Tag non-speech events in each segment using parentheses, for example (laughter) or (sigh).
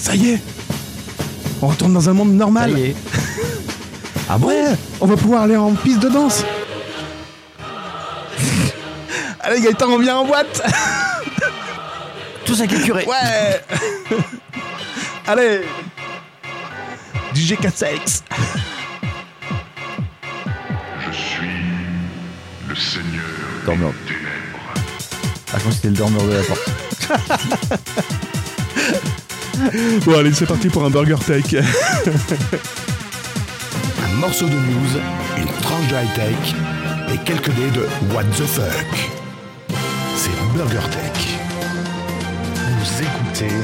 Ça y est On retourne dans un monde normal Ça y est. (laughs) Ah bon Ouais On va pouvoir aller en piste de danse (laughs) Allez Gaëtan, on vient en boîte (laughs) Tous acculturés. Ouais Allez DJ 4CX Je suis le seigneur Dormeur. des ténèbres. Ah, je pense que c'était le dormeur de la porte. (laughs) Bon allez, c'est parti pour un Burger Tech (laughs) Un morceau de news, une tranche de high-tech et quelques dés de What the fuck. C'est Burger Tech. Vous écoutez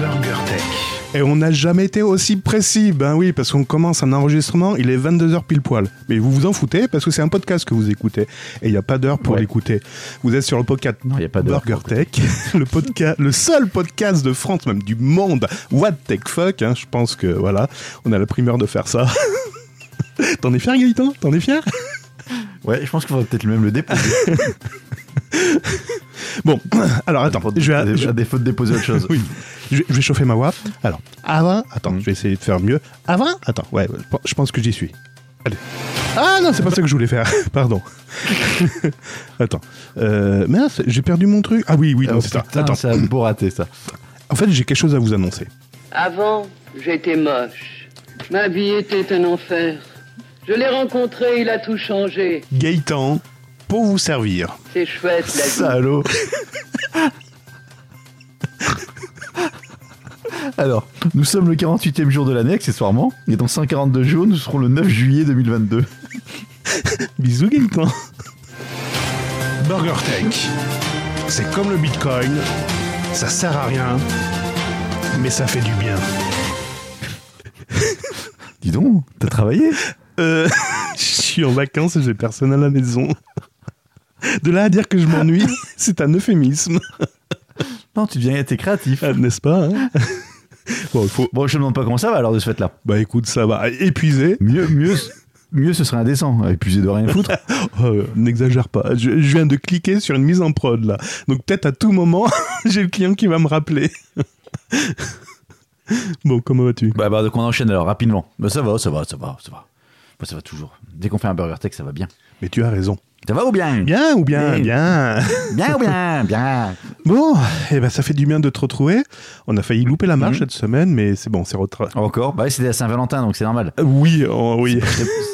Burger Tech. Et on n'a jamais été aussi précis, ben oui, parce qu'on commence un enregistrement, il est 22h pile poil. Mais vous vous en foutez parce que c'est un podcast que vous écoutez. Et il n'y a pas d'heure pour Ouais. l'écouter. Vous êtes sur le podcast Non, il y a pas d'heure Burger Tech, (laughs) le, podcast, le seul podcast de France, même du monde, What Tech Fuck. hein, je pense que voilà, on a la primeur de faire ça. (laughs) T'en es fier, Gaëtan? T'en es fier? Ouais, je pense qu'il faudrait peut-être même le déposer. (laughs) (laughs) Bon, (clears throat) alors attends, je vais, je- à défaut de déposer autre chose. (laughs) Oui, je, je vais chauffer ma voix. Alors, avant, attends, Mhm. je vais essayer de faire mieux. Avant, attends, ouais, je pense- que j'y suis. Allez. Ah non, c'est pas ça que je voulais faire, (laughs) pardon. attends, euh, mince, j'ai perdu mon truc. Ah oui, oui, non, Oh, c'est ça. Attends, c'est un beau raté ça. en fait, j'ai quelque chose à vous annoncer. Avant, j'étais moche. Ma vie était un enfer. Je l'ai rencontré, il a tout changé. Gaëtan, pour vous servir. C'est chouette la vie. Salaud. Alors, nous sommes le 48e jour de l'année, accessoirement, et dans 142 jours, nous serons le 9 juillet 2022. (laughs) Bisous, Gaëtan. Burger Tech, c'est comme le Bitcoin, ça sert à rien, mais ça fait du bien. Dis donc, t'as travaillé? Euh, (laughs) je suis en vacances et j'ai personne à la maison. De là à dire que je m'ennuie, (laughs) c'est un euphémisme, Non, tu deviens, t'es créatif. Ah, n'est-ce pas hein (laughs) Bon, faut. Bon, je te demande pas comment ça va alors de ce fait-là. Bah écoute, ça va. Épuisé, Mieux, mieux, mieux ce serait indécent, épuisé de rien (laughs) foutre. Euh, n'exagère pas. Je, je viens de cliquer sur une mise en prod là, donc peut-être à tout moment, j'ai le client qui va me rappeler. bon, comment vas-tu? Bah, bah, donc on enchaîne alors rapidement. Bah, ça va, ça va, ça va, ça va. Bah, ça va toujours. Dès qu'on fait un burger tech, ça va bien. Mais tu as raison. Ça va ou bien? Bien ou bien. Bien. Bien ou bien (laughs) Bien. Bon, eh ben ça fait du bien de te retrouver. On a failli louper la marche Mhm. cette semaine, mais c'est bon, c'est retra... Encore? Bah, oui, c'était à Saint-Valentin, donc c'est normal. Euh, Oui, oh, oui.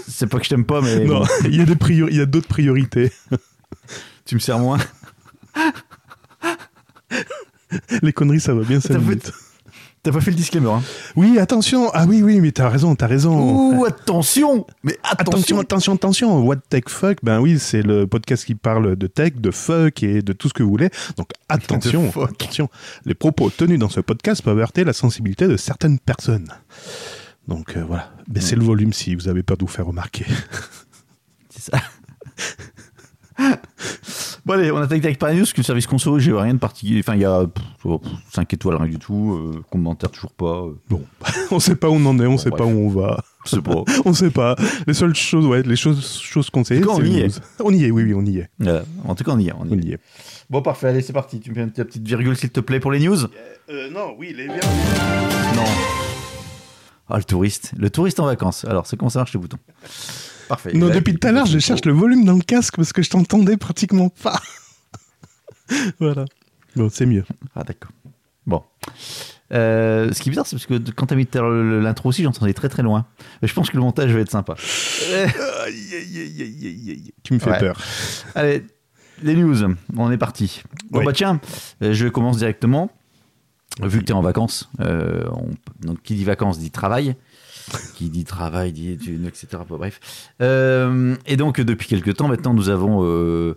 C'est pas que je t'aime pas, mais Non, il y a des priori- il y a d'autres priorités. (laughs) tu me sers moins? Les conneries, ça va bien T'as 5 fait- minutes. T'as pas fait le disclaimer, hein Oui, attention. Ah oui, oui, mais t'as raison, t'as raison. Ouh, attention Mais Attention, attention, attention, attention. What Tech Fuck, ben oui, c'est le podcast qui parle de tech, de fuck et de tout ce que vous voulez. Donc (laughs) attention, attention. Les propos tenus dans ce podcast peuvent heurter la sensibilité de certaines personnes. Donc euh, voilà, baissez le volume si vous avez peur de vous faire remarquer. C'est ça. (laughs) bon allez, on attaque avec Paris News, que le service conso, j'ai rien de particulier. Enfin, il y a 5 étoiles, rien du tout. euh, commentaire, toujours pas. euh, Bon, (laughs) on sait pas où on en est, on sait bref. pas où on va. je sais pas. (laughs) On sait pas. Les seules choses, ouais, les choses, choses qu'on sait, En tout cas, c'est on y les est. news. On y est, oui, oui, on y est. Euh, en tout cas, on y est. On y On est. y est. Bon, parfait, allez, c'est parti. Tu me mets ta petite virgule, s'il te plaît, pour les news? Euh, non, oui, les Non. Ah, le touriste. Le touriste en vacances. Alors, c'est comment ça marche, les boutons Parfait. Non, Là, depuis tout à l'heure, je cherche le volume dans le casque parce que je t'entendais pratiquement pas. (laughs) voilà. Bon, c'est mieux. Ah, d'accord. Bon. Euh, ce qui est bizarre, c'est parce que quand t'as mis l'intro aussi, j'entendais très très loin. Mais je pense que le montage va être sympa. (laughs) Tu me fais Ouais. peur. allez, les news, on est parti. Bon Oui. bah tiens, euh, je commence directement. Vu que tu es en vacances, euh, on- donc qui dit vacances dit travail. Qui dit travail dit études, etc. Bon, bref. Euh, et donc depuis quelques temps maintenant, nous avons, euh,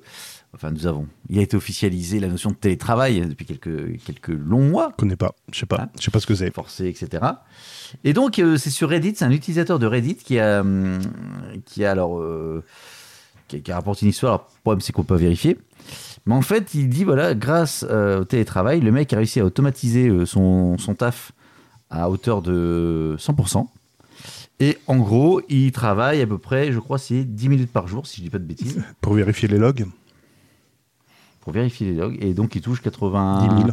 enfin nous avons, il a été officialisé la notion de télétravail depuis quelques quelques longs mois. Je connais pas. Je sais pas. Ah. Je sais pas ce que c'est. forcé, etc. Et donc, euh, c'est sur Reddit, c'est un utilisateur de Reddit qui a, hum, qui a alors, qui, a, qui a rapporté une histoire. Alors, le problème, c'est qu'on peut pas vérifier. Mais en fait, il dit voilà, grâce au télétravail, le mec a réussi à automatiser son, son taf à hauteur de 100%. Et en gros, il travaille à peu près, je crois, c'est 10 minutes par jour, si je dis pas de bêtises, Pour vérifier les logs. pour vérifier les logs. Et donc, il touche 80. 10 000.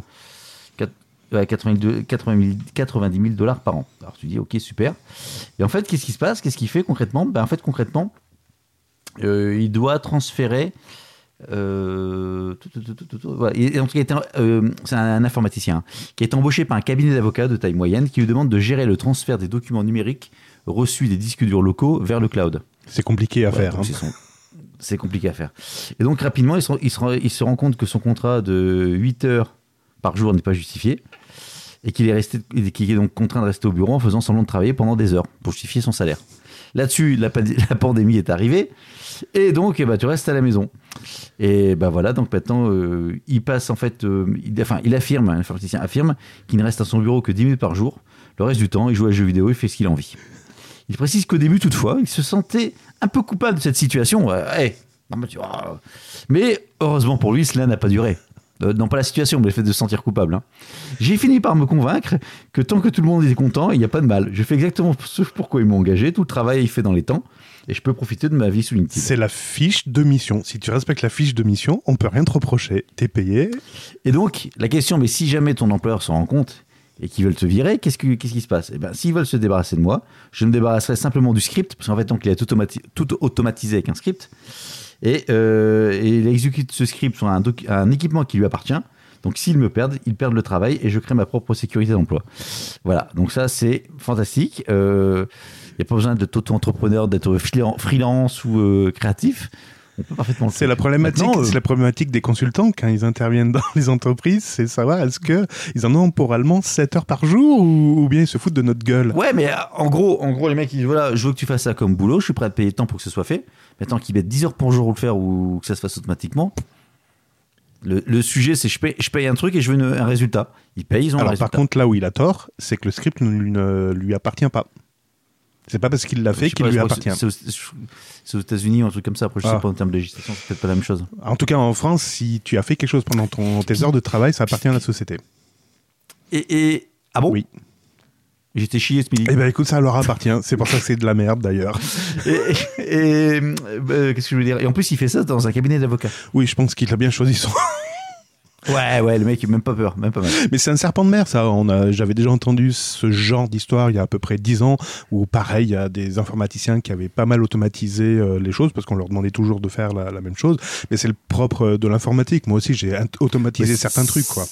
Ouais, 82 80 000 90 000 dollars par an. Alors tu dis, ok, super. Et en fait, qu'est-ce qui se passe? Qu'est-ce qu'il fait concrètement? Ben, En fait, concrètement, euh, il doit transférer. euh, tout, tout, tout, tout, tout, tout. Voilà. Et- et en tout cas, il était, euh, c'est un, un informaticien hein, qui est embauché par un cabinet d'avocats de taille moyenne qui lui demande de gérer le transfert des documents numériques reçus des disques durs locaux vers le cloud. C'est compliqué à Voilà, faire. hein. c'est son- C'est compliqué à faire. Et donc rapidement, il se, il se rend- il se rend compte que son contrat de 8 heures par jour n'est pas justifié et qu'il est, resté, est donc contraint de rester au bureau en faisant semblant de travailler pendant des heures pour justifier son salaire. Là-dessus, la, pand- (laughs) la pandémie est arrivée et donc eh ben, tu restes à la maison. Et ben voilà, donc maintenant, euh, il passe en fait, euh, il, enfin, il affirme, un informaticien affirme qu'il ne reste à son bureau que 10 minutes par jour. Le reste du temps, il joue à des jeux vidéo, il fait ce qu'il a envie. Il précise qu'au début, toutefois, il se sentait un peu coupable de cette situation. Euh, hey, non, mais, heureusement pour lui, cela n'a pas duré. Euh, non, pas la situation, mais le fait de se sentir coupable. hein. J'ai fini par me convaincre que tant que tout le monde est content, il n'y a pas de mal. Je fais exactement ce pourquoi ils m'ont engagé. Tout le travail est fait dans les temps. Et je peux profiter de ma vie sous LinkedIn. C'est la fiche de mission. Si tu respectes la fiche de mission, on peut rien te reprocher. T'es payé. Et donc, la question, mais si jamais ton employeur s'en rend compte et qu'ils veulent te virer, qu'est-ce, que- qu'est-ce qui se passe? Eh ben, s'ils veulent se débarrasser de moi, je me débarrasserai simplement du script, parce qu'en fait, donc, il est automati- tout automatisé avec un script, et, euh, et il exécute ce script sur un, équipement qui lui appartient. Donc, s'ils me perdent, ils perdent le travail et je crée ma propre sécurité d'emploi. Voilà, donc ça, c'est fantastique. Euh, Il n'y a pas besoin d'être auto-entrepreneur, d'être freelance- freelance ou euh, créatif. (laughs) Parfaitement C'est la problématique. Euh, C'est la problématique des consultants quand ils interviennent dans les entreprises, c'est savoir est-ce que ils en ont pour allemand 7 heures par jour ou, ou bien ils se foutent de notre gueule. Ouais, mais euh, en gros, en gros, les mecs ils disent voilà, je veux que tu fasses ça comme boulot, je suis prêt à te payer tant pour que ce soit fait. Maintenant qu'ils mettent 10 heures pour jour pour le faire ou que ça se fasse automatiquement. Le, le sujet, c'est je paye, je paye un truc et je veux une- un résultat. Ils payent, ils ont un Alors résultat. par contre, là où il a tort, c'est que le script ne, ne lui appartient pas. C'est pas parce qu'il l'a fait qu'il lui appartient. c'est- aux, États-Unis ou un truc comme ça. Après, je Ah. sais pas en termes de législation, c'est peut-être pas la même chose. En tout cas, en France, si tu as fait quelque chose pendant ton, tes heures de travail, ça appartient à la société. Et, et ah bon? Oui. J'étais chié ce midi. Eh ben écoute, ça leur appartient. C'est pour ça que c'est de la merde d'ailleurs. (laughs) Et, euh, qu'est-ce que je veux dire? Et en plus, il fait ça dans un cabinet d'avocats. Oui, je pense qu'il a bien choisi son. Ouais, ouais, le mec, il a même pas peur, même pas mal. Mais c'est un serpent de mer, ça. On a, j'avais déjà entendu ce genre d'histoire il y a à peu près 10 ans, où pareil, il y a des informaticiens qui avaient pas mal automatisé euh, les choses, parce qu'on leur demandait toujours de faire la, la même chose. Mais c'est le propre de l'informatique. Moi aussi, j'ai automatisé certains trucs, quoi.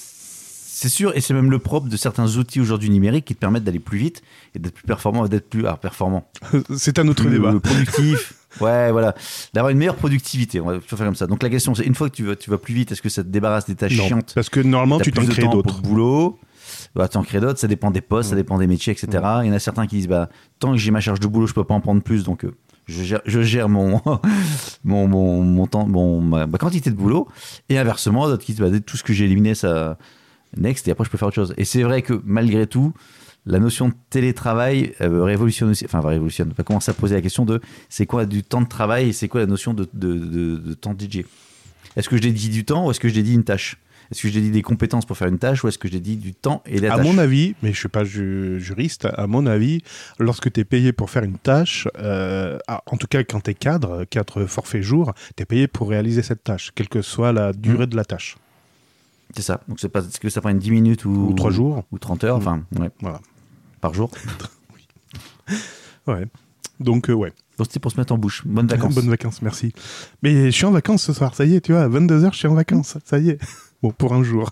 C'est sûr, et c'est même le propre de certains outils aujourd'hui numériques qui te permettent d'aller plus vite et d'être plus performant, d'être plus ah, performant, (laughs) c'est un autre plus débat. euh, productif. (laughs) ouais, voilà, d'avoir une meilleure productivité. On va toujours faire comme ça. Donc la question, c'est une fois que tu vas, tu vas plus vite, est-ce que ça te débarrasse des tâches Non, chiantes parce que normalement, tu t'en crées d'autres. boulot. Bah, t'en crées d'autres, ça dépend des postes, ça dépend des métiers, etc. Il y en a certains qui disent bah, tant que j'ai ma charge de boulot, je peux pas en prendre plus, donc euh, je gère, je gère mon, (laughs) mon, mon, mon temps, mon, ma, ma quantité de boulot. Et inversement, d'autres qui disent bah, tout ce que j'ai éliminé, ça next, et après je peux faire autre chose. Et c'est vrai que malgré tout, la notion de télétravail euh, révolutionne aussi, enfin révolutionne, va commencer à poser la question de c'est quoi du temps de travail et c'est quoi la notion de, de, de, de temps DJ Est-ce que je dédie du temps ou est-ce que je dédie une tâche? Est-ce que je dédie des compétences pour faire une tâche ou est-ce que je dédie du temps et la À tâche? mon avis, mais je suis pas ju- juriste, à mon avis, lorsque tu es payé pour faire une tâche, euh, ah, en tout cas quand tu es cadre, cadre forfait jour, tu es payé pour réaliser cette tâche, quelle que soit la durée de la tâche. C'est ça. Donc c'est pas est-ce que ça prend 10 minutes ou, Ou trois jours. ou 30 heures, enfin ouais, Voilà. Par jour. (laughs) Ouais. Donc, euh, ouais. Donc c'était pour se mettre en bouche. Bonnes vacances. Bonnes vacances, merci. Mais je suis en vacances ce soir, ça y est, tu vois, à 22h, je suis en vacances, ça y est. (laughs) Bon, pour un jour.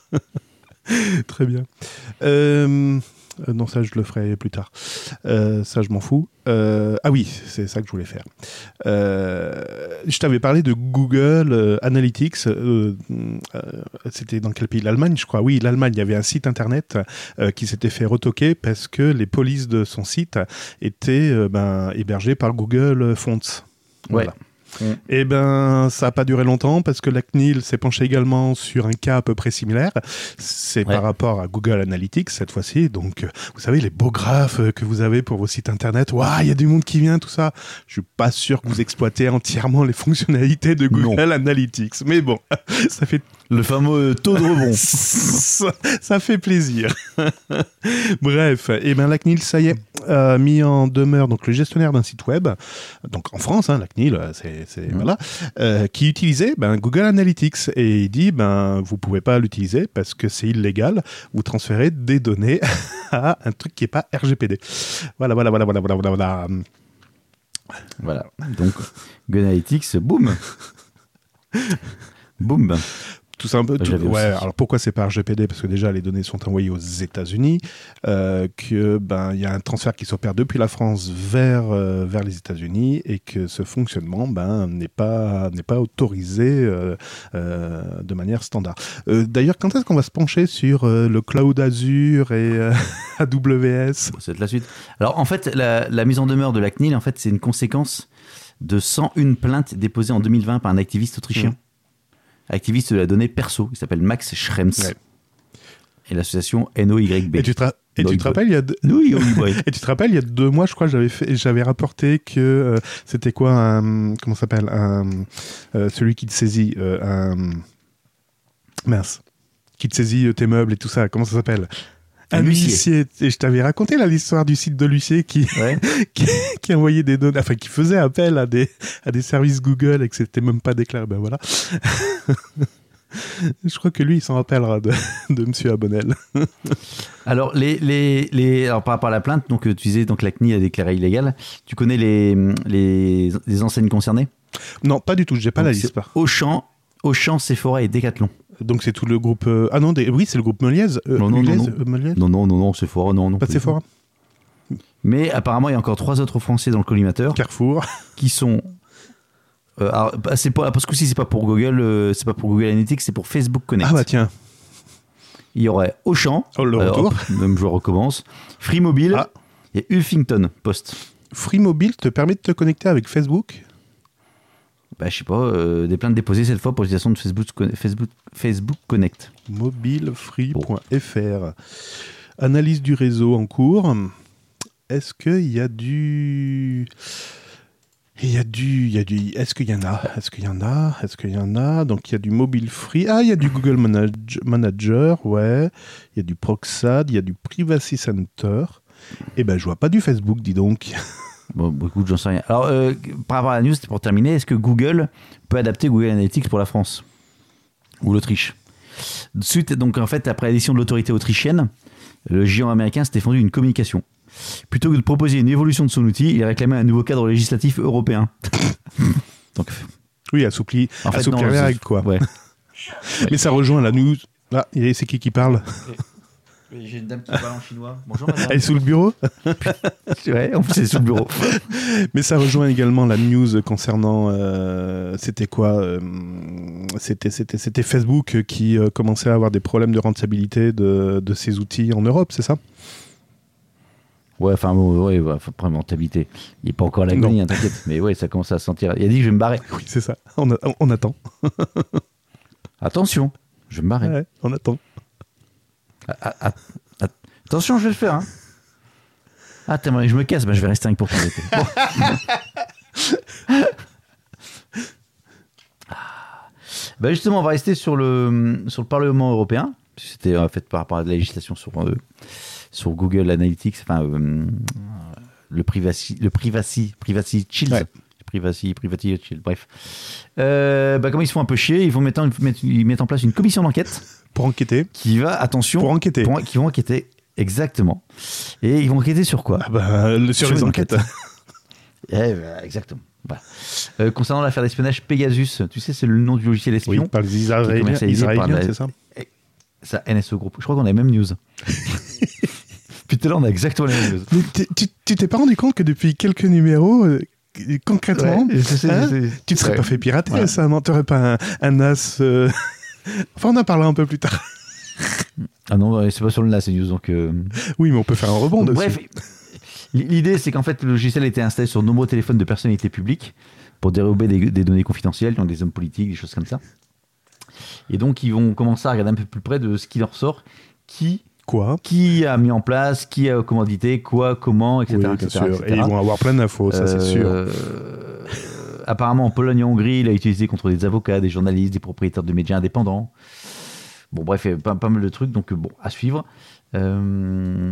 (laughs) Très bien. Euh, euh, non, ça, je le ferai plus tard. Euh, ça, je m'en fous. Euh, ah oui, c'est ça que je voulais faire. Je t'avais parlé de Google Analytics. C'était dans quel pays? L'Allemagne, je crois. Oui, l'Allemagne. Il y avait un site internet qui s'était fait retoquer parce que les polices de son site étaient ben, hébergées par Google Fonts. Voilà. Mm. Eh ben, ça n'a pas duré longtemps parce que la CNIL s'est penchée également sur un cas à peu près similaire. C'est Ouais. par rapport à Google Analytics cette fois-ci. Donc, euh, vous savez, les beaux graphes euh, que vous avez pour vos sites internet. Waouh, il y a du monde qui vient, tout ça. Je suis pas sûr que vous exploitez entièrement les fonctionnalités de Google Analytics. Mais bon, (laughs) ça fait Le fameux taux de rebond. (laughs) ça, ça fait plaisir. (laughs) Bref, et ben la CNIL, ça y est, a mis en demeure donc le gestionnaire d'un site web, donc en France, hein, la CNIL, euh, c'est voilà, euh, qui utilisait ben, Google Analytics et il dit ben vous pouvez pas l'utiliser parce que c'est illégal. Vous transférez des données (laughs) à un truc qui est pas RGPD. Voilà, voilà, voilà, voilà, voilà, voilà. voilà. Voilà. Donc, Google Analytics, boum. boum. Tout ça un peu. Bah, tout- ouais. Alors pourquoi c'est pas RGPD Parce que déjà les données sont envoyées aux États-Unis, euh, que ben y a un transfert qui s'opère depuis la France vers euh, vers les États-Unis et que ce fonctionnement ben n'est pas pas autorisé euh, euh, de manière standard. D'ailleurs, quand est-ce qu'on va se pencher sur le cloud Azure et (laughs) AWS C'est la suite. Alors, en fait, la, la mise en demeure de la CNIL, en fait, c'est une conséquence de 101 plaintes déposées en 2020 par un activiste autrichien. Mhm. Activiste de la donnée perso. Il s'appelle Max Schrems. Ouais. Et l'association NOYB. Et tu te, ra- et tu Donc, te rappelles, il y a deux- Oui, oui, oui. (laughs) Et tu te rappelles, il y a deux mois, je crois, j'avais fait, j'avais rapporté que euh, c'était quoi un, comment ça s'appelle, un, euh, celui qui te saisit, euh, un, mince, qui te saisit tes meubles et tout ça, comment ça s'appelle? Un huissier. Et je t'avais raconté là l'histoire du site de l'huissier qui, Ouais. (laughs) qui, qui envoyait des données, enfin qui faisait appel à des, à des services Google et que c'était même pas déclaré. Ben voilà. (laughs) je crois que lui, il s'en rappellera de, (laughs) de Monsieur Abonnel. Alors, les, les, les, alors, par rapport à la plainte, donc, euh, tu disais donc, la CNIL a déclaré illégal. Tu connais les, les, les enseignes concernées? Non, pas du tout. J'ai pas Donc, la liste. Auchan, Auchan, Sephora et Decathlon. Donc c'est tout le groupe. euh, Ah non, des- oui, c'est le groupe Meliez. euh, Non, non, non, Non, non, non, non, non. non Pas de. Sephora. Mais apparemment, il y a encore trois autres Français dans le collimateur Carrefour. qui sont. Euh, alors, bah, c'est pas parce que si c'est pas pour Google, c'est pas pour Google Analytics, c'est pour Facebook Connect. Ah bah tiens. Il y aurait Auchan, Oh, le retour. hop, même je recommence, Free Mobile Ah. et Huffington Post. Free Mobile te permet de te connecter avec Facebook. Bah, je sais pas, euh, des plaintes déposées cette fois pour l'utilisation de Facebook, Facebook, Facebook Connect. Mobilefree.fr. Analyse du réseau en cours. Est-ce qu'il y a du. Il y a du, du, est-ce qu'il y en a? Est-ce qu'il y en a? Est-ce qu'il y en a? Donc il y a du mobile free. Ah, il y a du Google Manage- Manager, ouais. Il y a du Proxad, il y a du Privacy Center. Eh ben, je vois pas du Facebook, dis donc. (laughs) Bon, beaucoup de j'en sais rien. Alors, euh, par rapport à la news, pour terminer, est-ce que Google peut adapter Google Analytics pour la France ou l'Autriche? Suite, donc en fait, après l'édition de l'autorité autrichienne, le géant américain s'est défendu une communication. Plutôt que de proposer une évolution de son outil, il réclamait un nouveau cadre législatif européen. (laughs) donc, Oui, assoupli, en fait, assouplir non, règles, quoi. Ouais. (laughs) Mais ça rejoint la news. Ah, et c'est qui qui parle? J'ai une dame qui parle en chinois. Bonjour madame. Elle est sous le bureau (laughs) ouais, en plus, c'est sous le bureau. Mais ça rejoint également la news concernant. euh, c'était quoi euh, C'était c'était c'était Facebook qui euh, commençait à avoir des problèmes de rentabilité de, de ses outils en Europe, c'est ça? Ouais, enfin, bon, ouais, ouais, faut prendre rentabilité. Il n'est pas encore à l'agonie, hein, t'inquiète. Mais ouais, ça commence à se sentir. Il a dit que je vais me barrer. Oui, c'est ça. On, a- on attend. Attention, je vais me barrer. Ouais, on attend. Ah, ah, ah, attention, je vais le faire. Hein. Ah, t'as- je me casse, bah, je vais rester avec pour t'embêter. Bon. (laughs) Ah. Bah, justement, on va rester sur le, sur le Parlement européen. C'était en fait par rapport à la législation sur, euh, sur Google Analytics, enfin, euh, le privacy, le privacy, privacy shield. Ouais. Privacy, bref. Euh, bah, comme ils se font un peu chier, ils vont mettre en, mettre- ils mettent en place une commission d'enquête Pour enquêter. qui va, attention, Pour enquêter. pour- qui vont enquêter, exactement. Et ils vont enquêter sur quoi? Ah bah, le- sur, Sur les enquêtes. (laughs) Eh ben, Exactement. Voilà. Euh, concernant l'affaire d'espionnage Pegasus, tu sais, c'est le nom du logiciel Oui, espion. par les Israéliens, la- c'est ça? Ça, NSE Group. Je crois qu'on a la même news. (laughs) Putain, là, on a exactement la même news. Mais tu t'es pas rendu compte que depuis quelques numéros, euh, concrètement, Ouais, je sais, je hein, sais. tu te serais Ouais. pas fait pirater Ouais. ça, T'aurais pas un, un as. euh, (laughs) enfin, on en parlera un peu plus tard. Ah non, ouais, c'est pas sur le NAS, c'est news. Donc, euh, Oui, mais on peut faire un rebond Donc, dessus. bref, l'idée c'est qu'en fait le logiciel a été installé sur nombreux téléphones de personnalités publiques pour dérober des, des données confidentielles, donc des hommes politiques, des choses comme ça. Et donc ils vont commencer à regarder un peu plus près de ce qui leur sort, qui, Quoi? qui a mis en place, qui a commandité, quoi, comment, etc. Oui, bien etc., sûr. etc. Et ils vont avoir plein d'infos, ça c'est sûr. Euh, apparemment, en Pologne et en Hongrie, il a utilisé contre des avocats, des journalistes, des propriétaires de médias indépendants. Bon, bref, il y a pas, pas mal de trucs, donc bon, à suivre. Euh,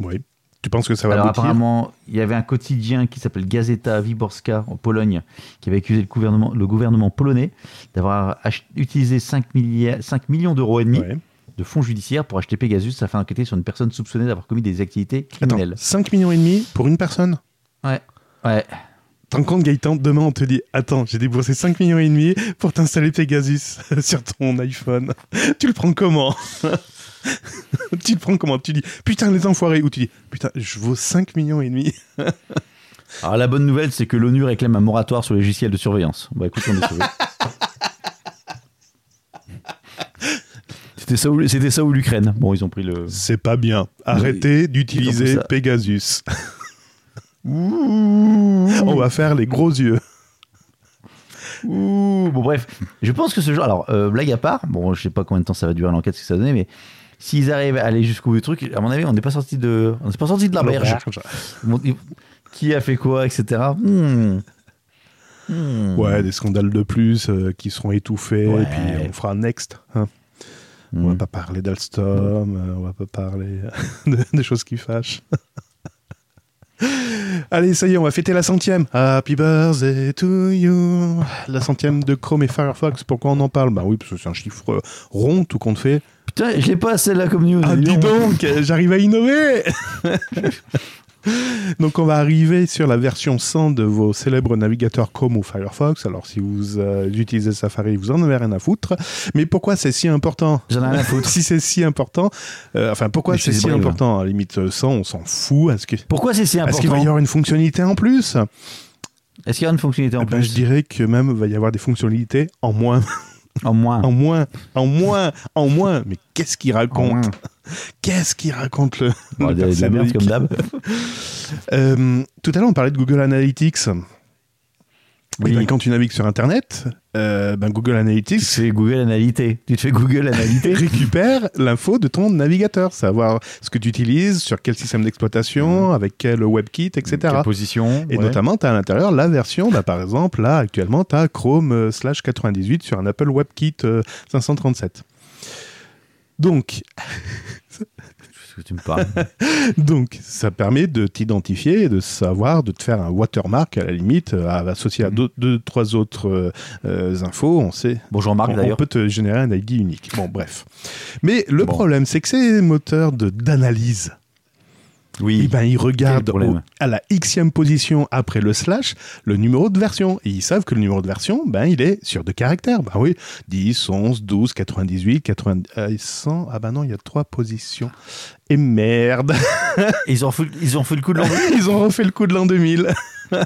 Oui. Tu penses que ça va alors apparemment, il y avait un quotidien qui s'appelle Gazeta Wyborska en Pologne qui avait accusé le gouvernement, le gouvernement polonais d'avoir utilisé 5, milliards, 5 millions d'euros et demi Ouais. de fonds judiciaires pour acheter Pegasus afin d'enquêter sur une personne soupçonnée d'avoir commis des activités Attends, criminelles. 5 millions et demi pour une personne? Ouais. Ouais. T'en compte Gaëtan, demain on te dit Attends, j'ai déboursé 5 millions et demi pour t'installer Pegasus (laughs) sur ton iPhone. tu le prends comment? (laughs) Tu le prends comment? Tu dis Putain les enfoirés ou tu dis Putain, je vaux 5 millions et demi. Alors (laughs) la bonne nouvelle, c'est que l'ONU réclame un moratoire sur les logiciels de surveillance. Bah écoute, on est sauvé. C'était ça, ou- c'était ça ou l'Ukraine. Bon, ils ont pris le. C'est pas bien. Arrêtez d'utiliser fait Pegasus. on va faire les gros yeux. (laughs) Ouh, bon bref, je pense que ce genre, alors euh, blague à part, bon je sais pas combien de temps ça va durer l'enquête, ce que ça va donner, mais s'ils arrivent à aller jusqu'au bout du truc, à mon avis on n'est pas sorti de, on n'est pas sorti de la berge. Qui a fait quoi, etc. Hmm. Hmm. Ouais, des scandales de plus euh, qui seront étouffés, Ouais. et puis on fera next. hein. On Hmm. va pas parler d'Alstom, euh, on va pas parler (laughs) de- des choses qui fâchent. Allez, ça y est, on va fêter la centième. Happy birthday to you. La centième de Chrome et Firefox. Pourquoi on en parle? Bah oui, parce que c'est un chiffre rond, tout compte fait. Putain, je l'ai pas celle-là comme news. Ah, dis donc, j'arrive à innover (laughs) (laughs) Donc on va arriver sur la version 100 de vos célèbres navigateurs Chrome ou Firefox. Alors si vous euh, utilisez Safari, vous en avez rien à foutre. Mais pourquoi c'est si important? J'en ai rien à (laughs) foutre. Si c'est si important, euh, enfin pourquoi c'est si important? À la limite euh, 100, on s'en fout. Est-ce que- Pourquoi c'est si est-ce qu'il va y important? avoir une fonctionnalité en plus? Est-ce qu'il y a une fonctionnalité en Eh ben, plus? Je dirais que même il va y avoir des fonctionnalités en moins, (laughs) En moins. en moins, en moins, en moins. Mais qu'est-ce qu'il raconte? Qu'est-ce qu'il raconte le, Bon, le de, de la merde personnage? comme d'hab. Euh, tout à l'heure, on parlait de Google Analytics. Oui. Eh ben, quand tu navigues sur Internet, euh, ben, Google Tu Analytics te fais Google Analyté. Tu te fais Google Analyté. (laughs) récupère l'info de ton navigateur, savoir ce que tu utilises, sur quel système d'exploitation, avec quel WebKit, etc. Quelle position Et ouais. notamment, tu as à l'intérieur la version, bah, par exemple, là, actuellement, tu as Chrome euh, slash 98 sur un Apple WebKit euh, 537. Donc, que tu me parles (laughs) Donc, ça permet de t'identifier et de savoir, de te faire un watermark à la limite, euh, à- associé à deux, deux, trois autres euh, euh, infos. On sait. Bonjour Marc on, on peut te générer un ID unique. Bon, bref. Mais le Bon. problème, c'est que ces moteurs de- d'analyse, Oui. eh ben, ils regardent au- à la xème position après le slash le numéro de version. Et ils savent que le numéro de version, ben, il est sur deux caractères. Ben oui, 10, 11, 12, 98, 80, euh, 100. Ah ben non, il y a trois positions. Et merde Et (laughs) Ils ont fait, ils ont fait le coup de l'envoi. Ils ont refait le coup de l'an 2000. (laughs)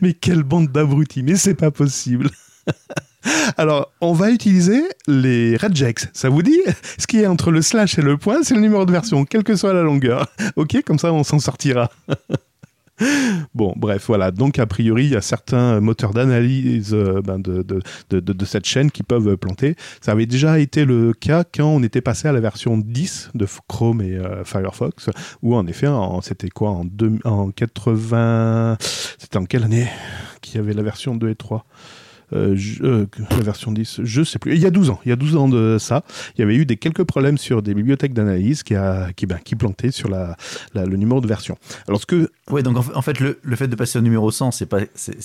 mais quelle bande d'abrutis, mais c'est pas possible. (laughs) Alors, on va utiliser les regex. Ça vous dit Ce qui est entre le slash et le point, c'est le numéro de version, quelle que soit la longueur. (laughs) Ok, comme ça on s'en sortira. (laughs) Bon, bref, voilà. Donc, a priori, il y a certains moteurs d'analyse euh, ben, de, de, de, de- cette chaîne qui peuvent planter. Ça avait déjà été le cas quand on était passé à la version 10 de Chrome et euh, Firefox, où en effet, c'était quoi en, deux- en 80. C'était en quelle année? Qu'il y avait la version 2 et 3 euh, je- euh, la version 10, je sais plus. Il y a 12 ans, il y a 12 ans de ça, il y avait eu des quelques problèmes sur des bibliothèques d'analyse qui, a, qui, ben, qui plantaient sur la, la- le numéro de version. Alors ce que Ouais, donc en fait, le, le fait de passer au numéro 100, c'est pas, c'est,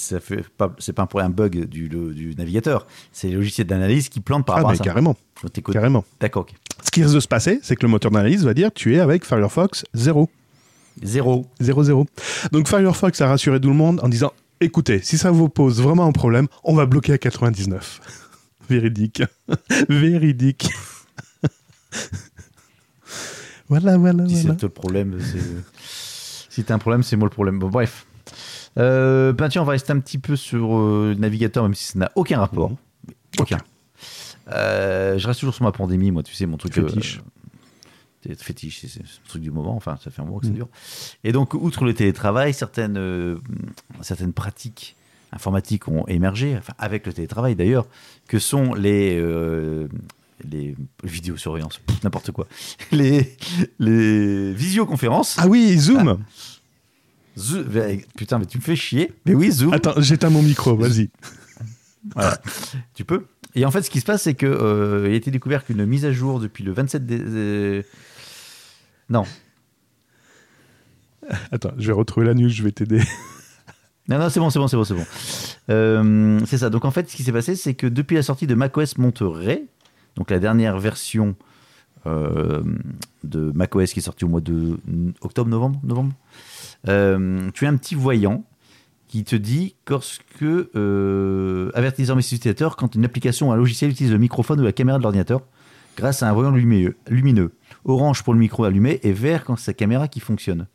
pas, c'est pas pour un bug du, le- du navigateur. C'est les logiciels d'analyse qui plantent par ah, rapport ben, à ça. carrément, Je carrément. D'accord. Ce qui risque de se passer, c'est que le moteur d'analyse va dire tu es avec Firefox 0. Zéro. 0, 0. Donc Firefox a rassuré tout le monde en disant écoutez, si ça vous pose vraiment un problème, on va bloquer à 99. (laughs) Véridique. (laughs) Véridique. (laughs) voilà, voilà, Si voilà. c'est toi le problème, c'est... si t'as un problème, c'est moi le problème. Bon, bref. Euh, ben tiens, on va rester un petit peu sur euh, le navigateur, même si ça n'a aucun rapport. Aucun. Euh, je reste toujours sur ma pandémie, moi, tu sais, mon truc. Fétiche. C'est fétiche, c'est le truc du moment, enfin, ça fait un moment que c'est dur. Et donc, outre le télétravail, certaines, euh, certaines pratiques informatiques ont émergé, enfin, avec le télétravail d'ailleurs, que sont les, euh, les vidéosurveillance, pff, n'importe quoi, (laughs) les, les visioconférences. Ah oui, Zoom Zoom- mais- Putain, mais tu me fais chier. Mais oui, Zoom. Attends, j'éteins mon micro, vas-y. (laughs) Voilà. tu peux. Et en fait, ce qui se passe, c'est que euh, il a été découvert qu'une mise à jour depuis le 27 dé- euh, Non, (laughs) Attends, je vais retrouver la news, je vais t'aider. (laughs) non, non, c'est bon, c'est bon, c'est bon, c'est bon. Euh, c'est ça. Donc en fait, ce qui s'est passé, c'est que depuis la sortie de macOS Monterey, donc la dernière version euh, de macOS qui est sortie au mois de octobre, novembre, novembre, euh, tu as un petit voyant qui te dit lorsque euh, désormais ses utilisateurs quand une application ou un logiciel utilise le microphone ou la caméra de l'ordinateur grâce à un voyant lumineux, lumineux. Orange pour le micro allumé et vert quand c'est sa caméra qui fonctionne.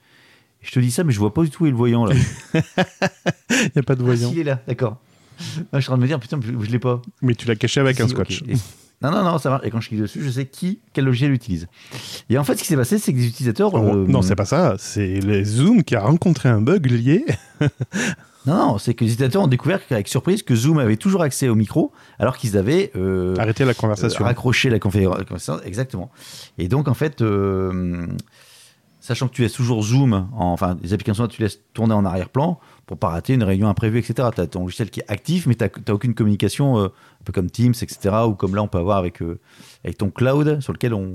Je te dis ça, mais je vois pas du tout où est le voyant là. (laughs) Il n'y a pas de Ah, voyant. si, il est là, d'accord. Là, je suis en train de me dire, putain, je, je l'ai pas. Mais tu l'as caché avec un scotch. Et- Non, non, non, ça marche. Et quand je clique dessus, je sais qui, quel logiciel utilise. Et en fait, ce qui s'est passé, c'est que les utilisateurs. Oh, euh, Non, c'est pas ça. C'est Zoom qui a rencontré un bug lié. Non, non, c'est que les utilisateurs ont découvert avec surprise que Zoom avait toujours accès au micro, alors qu'ils avaient euh, Arrêtez la euh, conversation. raccroché la conférence. Exactement. Et donc, en fait, euh, sachant que tu laisses toujours Zoom, en- enfin, les applications, tu laisses tourner en arrière-plan pour pas rater une réunion imprévue, etc. Tu as ton logiciel qui est actif, mais tu n'as aucune communication, euh, un peu comme Teams, etc. Ou comme là, on peut avoir avec, euh, avec ton cloud, sur lequel on.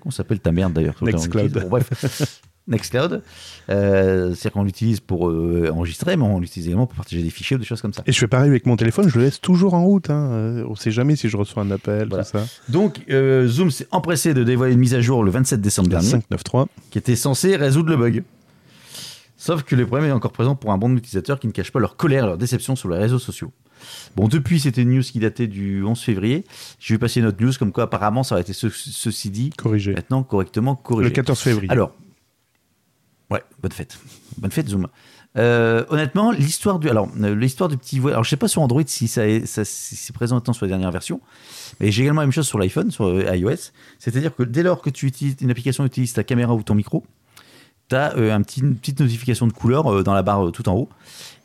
Comment s'appelle ta merde d'ailleurs on Nextcloud. Bon, bref. (laughs) Nextcloud. Euh, C'est-à-dire qu'on l'utilise pour euh, enregistrer, mais on l'utilise également pour partager des fichiers ou des choses comme ça. Et je fais pareil avec mon téléphone, je le laisse toujours en route. Hein. Euh, On sait jamais si je reçois un appel, Voilà. tout ça. Donc, Zoom s'est empressé de dévoiler une mise à jour le 27 décembre dernier. 593. qui était censé résoudre le bug. Sauf que le problème est encore présent pour un bon nombre d'utilisateurs qui ne cachent pas leur colère et leur déception sur les réseaux sociaux. Bon, depuis, c'était une news qui datait du 11 février. Je vais passer une autre news comme quoi apparemment ça aurait été ce- ceci dit Corrigé. maintenant correctement corrigé. Le 14 février. Alors, ouais, bonne fête. Bonne fête, Zoom. Euh, honnêtement, l'histoire du, alors, euh, l'histoire du petit voyant. Alors, je sais pas sur Android si ça c'est présent maintenant sur la dernière version, mais j'ai également la même chose sur l'iPhone, sur euh, iOS. C'est-à-dire que dès lors que tu utilises une application utilise ta caméra ou ton micro, tu as un petit, une petite notification de couleur dans la barre tout en haut.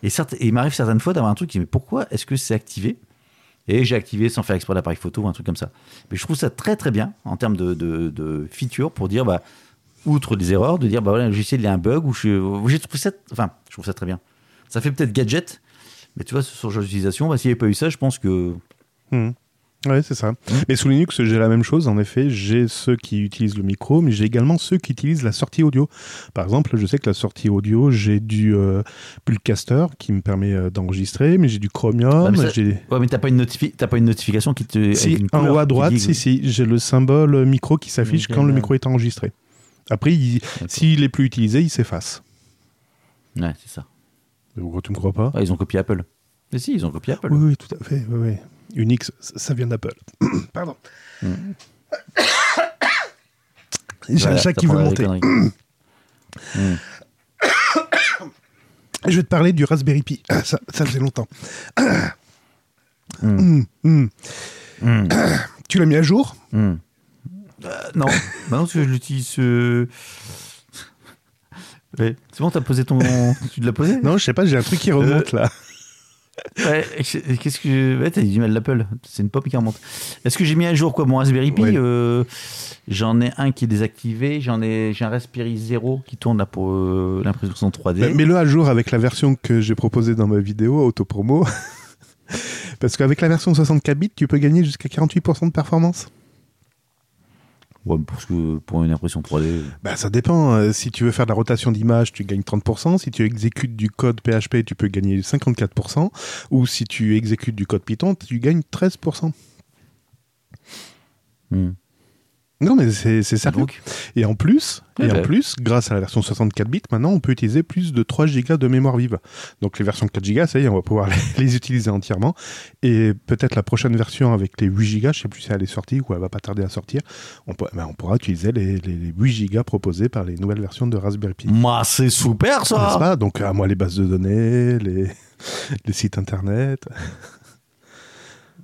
Et, certes, il m'arrive certaines fois d'avoir un truc qui mais pourquoi est-ce que c'est activé? Et j'ai activé sans faire exprès l'appareil photo ou un truc comme ça. Mais je trouve ça très très bien en termes de, de, de feature pour dire bah outre des erreurs, de dire bah voilà, le logiciel il y a un bug ou je, j'ai trouvé ça, enfin, je trouve ça très bien. Ça fait peut-être gadget, mais tu vois, sur d'utilisation, bah, s'il n'y avait pas eu ça, je pense que. Mhm. Ouais, c'est ça. Mais sous Linux, j'ai la même chose. En effet, j'ai ceux qui utilisent le micro, mais j'ai également ceux qui utilisent la sortie audio. Par exemple, je sais que la sortie audio, j'ai du euh, Pulcaster qui me permet euh, d'enregistrer, mais j'ai du Chromium. Ouais, mais. Ouais, t'as pas, une notifi- t'as pas une notification qui te. Si, avec une en haut à droite, dit- si, si, j'ai le symbole micro qui s'affiche quand le micro est enregistré. Après, il- s'il est plus utilisé, il s'efface. Ouais, c'est ça. Pourquoi tu me crois pas Ouais, ils ont copié Apple. Mais si, ils ont copié Apple. Oui, oui, tout à fait. Oui, oui. Unix, ça vient d'Apple. (coughs) Pardon. Mm. J'ai un chat qui veut monter. (coughs) Je vais te parler du Raspberry Pi. Ah, (coughs) Ça, ça faisait longtemps. Mm, mm. Hmm. Tu l'as mis à jour non, bah non, parce que je l'utilise. euh, Ouais. C'est bon, t'as posé ton. tu l'as posé Non, je sais pas, j'ai un truc qui remonte là. (laughs) Ouais, qu'est-ce que. Ouais, t'as du mal l'Apple. C'est une pop qui remonte. Est-ce que j'ai mis à jour quoi? Mon Raspberry Pi Ouais. euh, J'en ai un qui est désactivé. J'en ai, j'ai un Raspberry 0 qui tourne là pour euh, l'impression 3D. Bah, Mets-le à jour avec la version que j'ai proposée dans ma vidéo, autopromo. (laughs) Parce qu'avec la version 64 bits, tu peux gagner jusqu'à 48% de performance. Ouais, parce que pour une impression 3D. Bah, ça dépend. Euh, Si tu veux faire de la rotation d'image, tu gagnes 30%. Si tu exécutes du code PHP, tu peux gagner 54%. Ou si tu exécutes du code Python, tu gagnes 13%. Hmm. Non, mais c'est sérieux. Donc, Et en plus, Ouais, et en bah. plus, grâce à la version 64 bits, maintenant, on peut utiliser plus de 3 gigas de mémoire vive. Donc les versions 4 gigas, ça y est, on va pouvoir (laughs) les, les utiliser entièrement. Et peut-être la prochaine version avec les 8 gigas, je sais plus si elle est sortie ou elle va pas tarder à sortir, on, peut- ben, on pourra utiliser les, les- les 8 gigas proposés par les nouvelles versions de Raspberry Pi. Bah, c'est super N'est-ce ça pas? Donc à moi les bases de données, les, (laughs) les sites internet.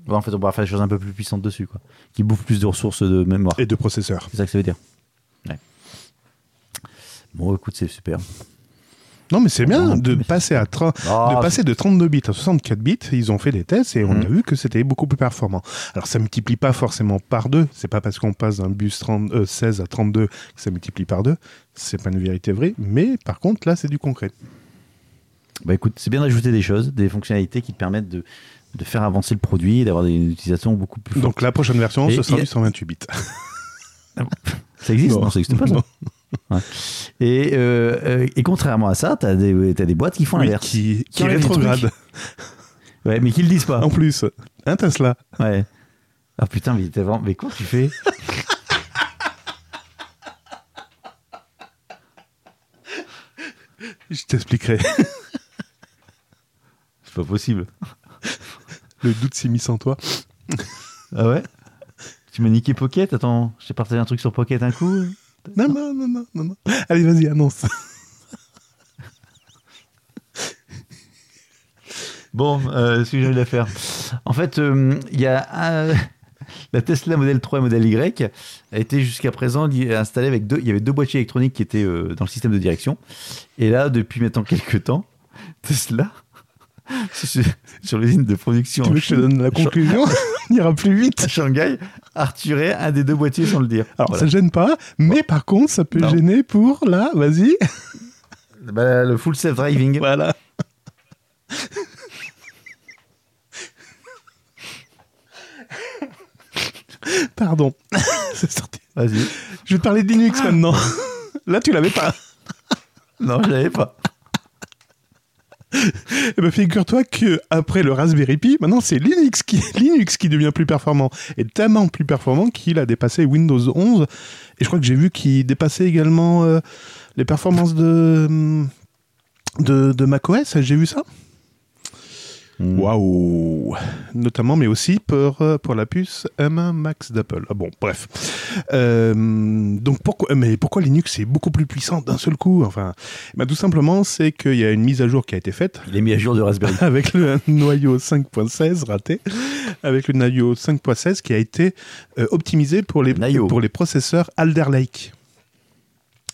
Bah, En fait, on pourra faire des choses un peu plus puissantes dessus, quoi. Qui bouffent plus de ressources de mémoire. et de processeurs. C'est ça que ça veut dire. Ouais. Bon, écoute, c'est super. Non, mais c'est bien de passer à 30, Ah, de passer de 32 bits à 64 bits. Ils ont fait des tests et on Mhm. a vu que c'était beaucoup plus performant. Alors ça multiplie pas forcément par deux. C'est pas parce qu'on passe d'un bus 30, euh, 16 à 32 que ça multiplie par deux. C'est pas une vérité vraie. Mais par contre là, c'est du concret. Bah écoute, c'est bien d'ajouter des choses, des fonctionnalités qui te permettent de, de faire avancer le produit et d'avoir des utilisations beaucoup plus fortes. Donc la prochaine version, Et ce sera a- du 128 bits. (laughs) Ça existe? Non. Non, ça existe pas. ça. Non. Ouais. Et, euh, euh, et contrairement à ça, des, t'as des boîtes qui font Oui, l'inverse. qui, qui enlèvent des rétrograde. trucs. Ouais, mais qui le disent pas. En plus, un Tesla. Ouais. Ah putain, mais, vraiment... mais quoi tu fais? (laughs) Je t'expliquerai. C'est pas possible. Le doute s'est mis sans toi. Ah ouais? Tu m'as niqué Pocket Attends, je t'ai partagé un truc sur Pocket un coup Non, non, non, non, non, non. Allez, vas-y, annonce. Bon, euh, ce que j'ai envie de faire. En fait, euh, il y a un- la Tesla Model 3 et Model Y a été jusqu'à présent installée avec deux. Il y avait deux boîtiers électroniques qui étaient euh, dans le système de direction. Et là, depuis maintenant quelques temps, Tesla, sur, sur l'usine de production Tu veux que je te donne la conclusion? On ira plus vite. à (laughs) Shanghai, a retiré un des deux boîtiers sans le dire. Alors, Voilà. ça gêne pas, mais par contre, ça peut Non. gêner pour là, vas-y. (laughs) Bah, le full self-driving. Voilà. (laughs) Pardon. C'est sorti. Vas-y. Je vais te parler de Linux maintenant. Là, tu l'avais pas. Non, je l'avais pas. Eh ben, figure-toi que après le Raspberry Pi, maintenant c'est Linux qui, (laughs) Linux qui devient plus performant. Et tellement plus performant qu'il a dépassé Windows 11. Et je crois que j'ai vu qu'il dépassait également euh, les performances de, hum, de, de macOS. J'ai vu ça? Mm. Waouh Notamment, mais aussi pour, euh, pour la puce M1 Max d'Apple. Ah bon, bref. Euh, donc pourquoi, mais pourquoi Linux est beaucoup plus puissant d'un seul coup Enfin, bah, tout simplement, c'est qu'il y a une mise à jour qui a été faite Il est mis à jour de Raspberry. (laughs) avec le noyau 5.16 raté, avec le noyau 5.16 qui a été euh, optimisé pour les, pour les processeurs Alder Lake.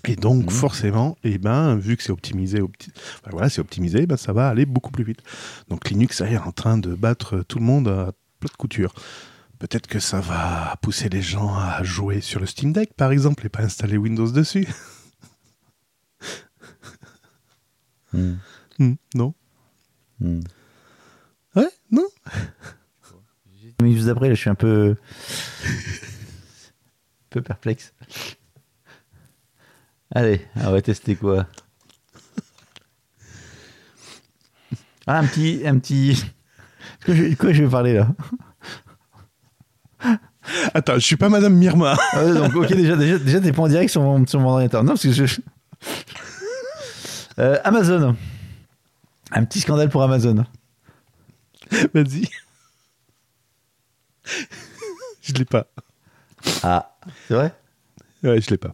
Et donc Mhm. forcément, eh ben, vu que c'est optimisé, opti- enfin, voilà, c'est optimisé, ben, ça va aller beaucoup plus vite. Donc Linux est en train de battre tout le monde à plat de couture. Peut-être que ça va pousser les gens à jouer sur le Steam Deck, par exemple, et pas installer Windows dessus. Mm. Hmm, non. Ouais Non Mais juste après, là, je suis un peu. (laughs) un peu perplexe. Allez, on va tester quoi Ah, un petit. Un petit... Quoi je, quoi je vais parler là? Attends, je suis pas Madame Mirma. Ah Donc, ok, déjà, déjà, déjà t'es pas en direct sur mon, sur mon ordinateur. Non, parce que je. Euh, Amazon. Un petit scandale pour Amazon. Vas-y. je l'ai pas. Ah, c'est vrai? Ouais, je l'ai pas.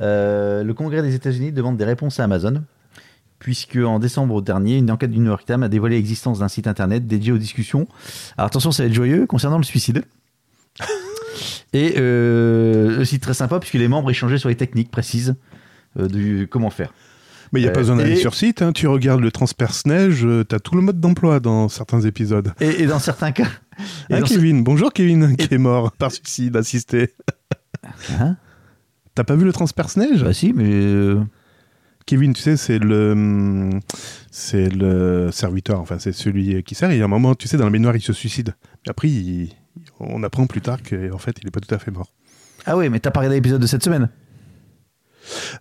Euh, le Congrès des États-Unis demande des réponses à Amazon, puisque en décembre dernier, une enquête du New York Times a dévoilé l'existence d'un site internet dédié aux discussions. Alors attention, ça va être joyeux concernant le suicide. (laughs) Et euh, le site très sympa, puisque les membres échangeaient sur les techniques précises euh, du comment faire. Mais il n'y a Euh, pas besoin d'aller et- sur site. hein. Tu regardes le transperce-neige, euh, t'as tout le mode d'emploi dans certains épisodes. Et, et dans certains cas. et dans Kevin Bonjour Kevin, qui est mort par suicide assisté. Hein? T'as pas vu le transperce-neige bah si, mais. euh, Kevin, tu sais, c'est le, c'est le serviteur, enfin, c'est celui qui sert. Et il y a un moment, tu sais, dans la baignoire, il se suicide. Et après, il- on apprend plus tard qu'en fait, il est pas tout à fait mort. Ah oui, mais t'as pas regardé l'épisode de cette semaine?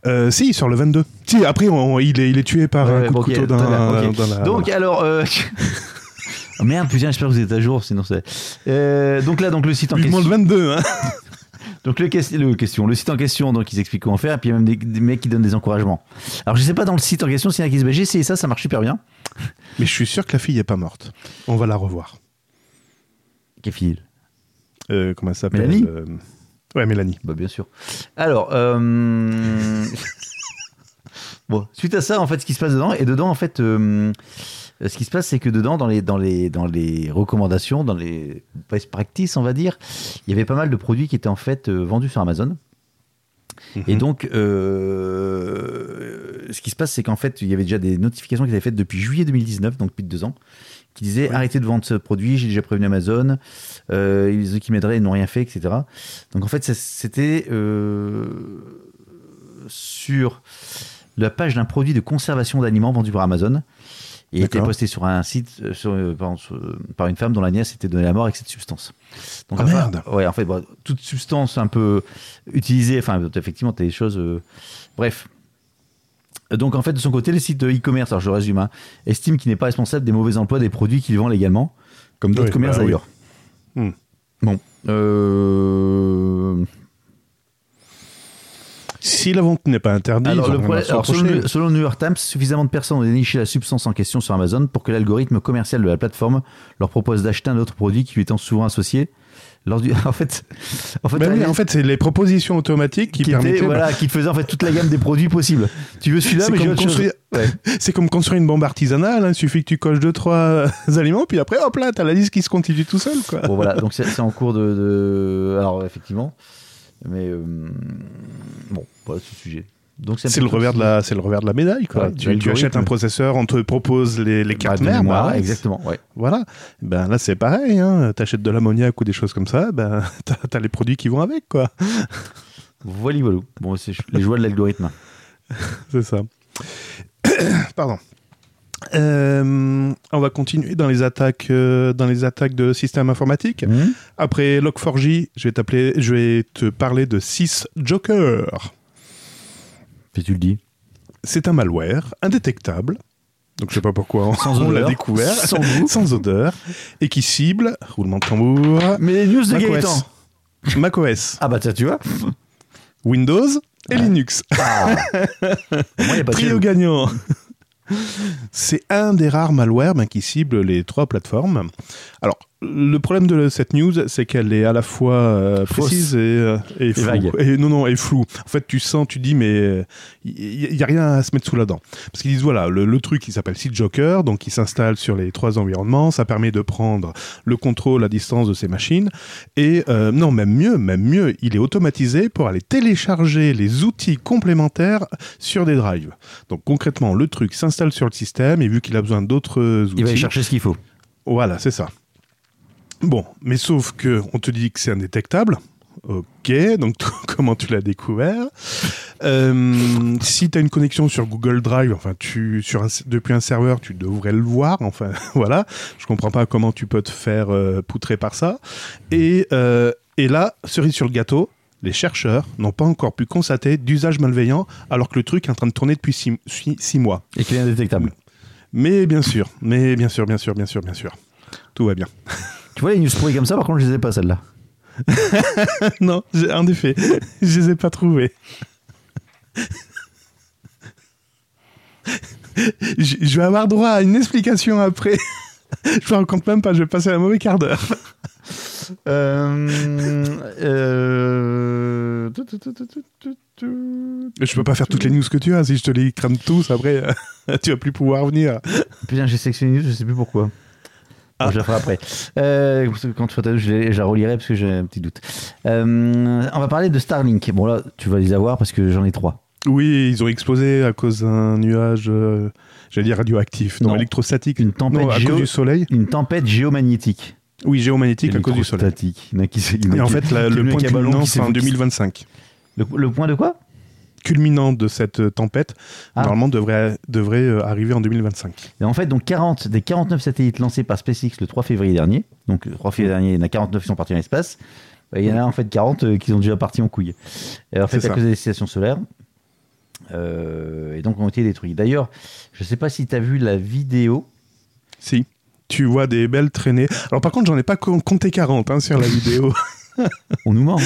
Euh, si, sur le 22. Si, après, on- il, est, il est tué par Ouais, un ouais, coup bon, de ok, couteau dans, très bien, ok. dans la... Donc alors, euh... oh, (laughs) merde, putain, j'espère que vous êtes à jour, sinon c'est. Euh, donc là, donc le site en Vivement question. le 22, hein (laughs) Donc le, le question, le site en question, donc ils expliquent comment faire, et puis il y a même des, des mecs qui donnent des encouragements. Alors je sais pas dans le site en question s'il y en a qui se disent, j'ai essayé ça, ça marche super bien. (laughs) Mais je suis sûr que la fille est pas morte. On va la revoir. Kéfil. Euh, comment elle s'appelle? Mélanie? Euh, Ouais, Mélanie. Bah bien sûr. Alors, euh... (laughs) bon, suite à ça, en fait, ce qui se passe dedans, et dedans, en fait, ce qui se passe, c'est que dedans, dans les, dans les, dans les recommandations, dans les best practices, on va dire, il y avait pas mal de produits qui étaient en fait euh, vendus sur Amazon. Et Mhm. donc, euh, ce qui se passe, c'est qu'en fait, il y avait déjà des notifications qu'ils avaient faites depuis juillet 2019, donc depuis deux ans, qui disaient arrêtez de vendre ce produit, j'ai déjà prévenu Amazon, euh, ils qui m'aideraient, ils n'ont rien fait, etc. Donc en fait, c'était euh, sur la page d'un produit de conservation d'aliments vendu par Amazon. Et il était posté sur un site euh, sur, euh, par, sur- par une femme dont la nièce était donnée la mort avec cette substance. Donc, Ah, enfin, merde. Ouais, en fait, bon, toute substance un peu utilisée, enfin, effectivement, tu as des choses. euh, bref. Donc, en fait, de son côté, les sites de e-commerce, alors je résume, hein, estiment qu'il n'est pas responsable des mauvais emplois des produits qu'il vend légalement, comme d'autres Oui, commerces bah oui. d'ailleurs. Hmm. Bon. Euh, Si la vente n'est pas interdite, Alors, le problème- selon, le New York Times, suffisamment de personnes ont déniché la substance en question sur Amazon pour que l'algorithme commercial de la plateforme leur propose d'acheter un autre produit qui lui étant souvent associé. Lors du... (laughs) en fait, en fait, Ben oui, la- en fait, c'est les propositions automatiques qui, qui, permettaient. était, bah, voilà, qui te faisait en fait toute la gamme des produits possibles. Tu veux celui-là, mais comme construire- Ouais. (laughs) C'est comme construire une bombe artisanale, hein, il suffit que tu coches deux, trois euh, aliments, puis après, hop là, t'as la liste qui se constitue tout seul, quoi. Bon voilà, donc c'est c'est en cours de, de- alors effectivement, mais euh, bon, voilà ce sujet. C'est le revers de la, c'est le revers de la médaille, quoi. Ouais, tu, tu achètes un processeur, on te propose les, les Bah, cartes de mères, bah, exactement. Ouais. Voilà. Ben là, c'est pareil. Hein. T'achètes de l'ammoniac ou des choses comme ça, ben (laughs) t'as, t'as les produits qui vont avec, quoi. Voilà, voilà. Bon, c'est les joies de l'algorithme. (laughs) C'est ça. (coughs) Pardon. Euh, on va continuer dans les attaques, euh, dans les attaques de systèmes informatiques. Hmm Après Log4j, je vais t'appeler, je vais te parler de 6 Joker. Puis tu le dis. C'est un malware indétectable. Donc je sais pas pourquoi on, Sans (laughs) on l'a odeur, découvert, (laughs) sans goût. sans odeur, et qui cible roulement de tambour, Mais les news de Gaëtan. macOS, (laughs) Ah bah tiens, tu vois. Windows et Linux. Ah. Moi, il y a pas de Trio gagnant. C'est un des rares malwares ben, qui cible les trois plateformes. Alors, le problème de cette news, c'est qu'elle est à la fois euh, précise et, euh, et floue. vague. Et non, non, et floue. En fait, tu sens, tu dis, mais il n'y a rien à se mettre sous la dent. Parce qu'ils disent, voilà, le, le truc, il s'appelle Seed Joker, donc il s'installe sur les trois environnements. Ça permet de prendre le contrôle à distance de ces machines. Et euh, non, même mieux, même mieux, il est automatisé pour aller télécharger les outils complémentaires sur des drives. Donc concrètement, le truc s'installe sur le système et vu qu'il a besoin d'autres outils, Il va aller chercher ce qu'il faut. voilà, c'est ça. Bon, mais sauf que on te dit que c'est indétectable. Ok, donc (laughs) comment tu l'as découvert? Euh, Si tu as une connexion sur Google Drive, enfin, tu, sur un- depuis un serveur, tu devrais le voir. Enfin, (laughs) voilà. Je comprends pas comment tu peux te faire euh, poutrer par ça. Et, euh, et là, cerise sur le gâteau, les chercheurs n'ont pas encore pu constater d'usage malveillant alors que le truc est en train de tourner depuis six, six- six mois. Et qu'il est indétectable. Mais bien sûr, mais bien sûr, bien sûr, bien sûr, bien sûr. Tout va bien. (laughs) Tu vois, les news pourries comme ça, par contre, je les ai pas, celles-là. (laughs) non, en effet, (laughs) je les ai pas trouvés. (laughs) je je vais avoir droit à une explication après. je me rends compte même pas, je vais passer un mauvais quart d'heure. Euh, euh, Je peux pas faire toutes les news que tu as. Si je te les crame tous, après, tu vas plus pouvoir venir. Putain, j'ai sélectionné je sais plus pourquoi. Ah. Bon, je la ferai après. Euh, quand tu feras ta news, je, la- je la relirai parce que j'ai un petit doute. Euh, on va parler de Starlink. Bon, là, tu vas les avoir parce que j'en ai trois. Oui, ils ont explosé à cause d'un nuage, euh, j'allais dire radioactif, non, Non. électrostatique. Une tempête, non, à géo- cause du soleil. une tempête géomagnétique. Oui, géomagnétique à cause du soleil. Et en fait, la- le point culminant, qui c'est en s'est- 2025. Le, le point de quoi? Culminant de cette euh, tempête, Ah. normalement, devrait, devrait euh, arriver en 2025. Et en fait, donc 40 des 49 satellites lancés par SpaceX le 3 février dernier, donc le 3 février dernier, il y en a 49 qui sont partis dans l'espace, il y en a en fait 40 euh, qui sont déjà partis en couille. Et en fait, C'est à ça. cause des stations solaires, euh, et donc ont été détruits. D'ailleurs, je sais pas si tu as vu la vidéo. Si. Tu vois des belles traînées. Alors, par contre, j'en ai pas co- compté 40 hein, sur la (laughs) vidéo. (laughs) On nous ment.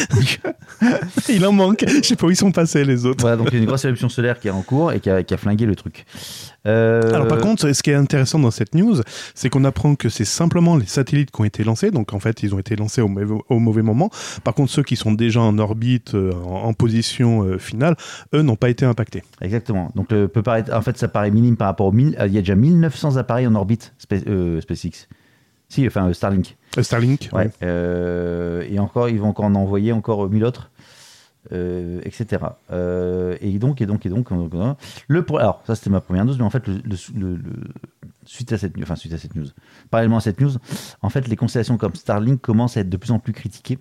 (laughs) Il en manque. Je sais pas où ils sont passés, les autres. voilà, donc il y a une grosse éruption solaire qui est en cours et qui a, qui a flingué le truc. Euh, Alors par contre, ce qui est intéressant dans cette news, c'est qu'on apprend que c'est simplement les satellites qui ont été lancés, donc en fait ils ont été lancés au mauvais, au mauvais moment. Par contre, ceux qui sont déjà en orbite, euh, en, en position euh, finale, eux n'ont pas été impactés. Exactement. Donc, peut paraître, en fait, ça paraît minime par rapport au 1000. Il y a déjà 1900 appareils en orbite, Spa- euh, SpaceX. Si, enfin, euh, Starlink. Euh, Starlink, Ouais. ouais. Euh, et encore, ils vont encore en envoyer encore 1000 autres. euh, etc. Euh, et donc, et donc, et donc, euh, le pro- alors ça c'était ma première news, mais en fait, le, le- le- le- suite à cette, news- enfin suite à cette news, parallèlement à cette news, en fait, les constellations comme Starlink commencent à être de plus en plus critiquées,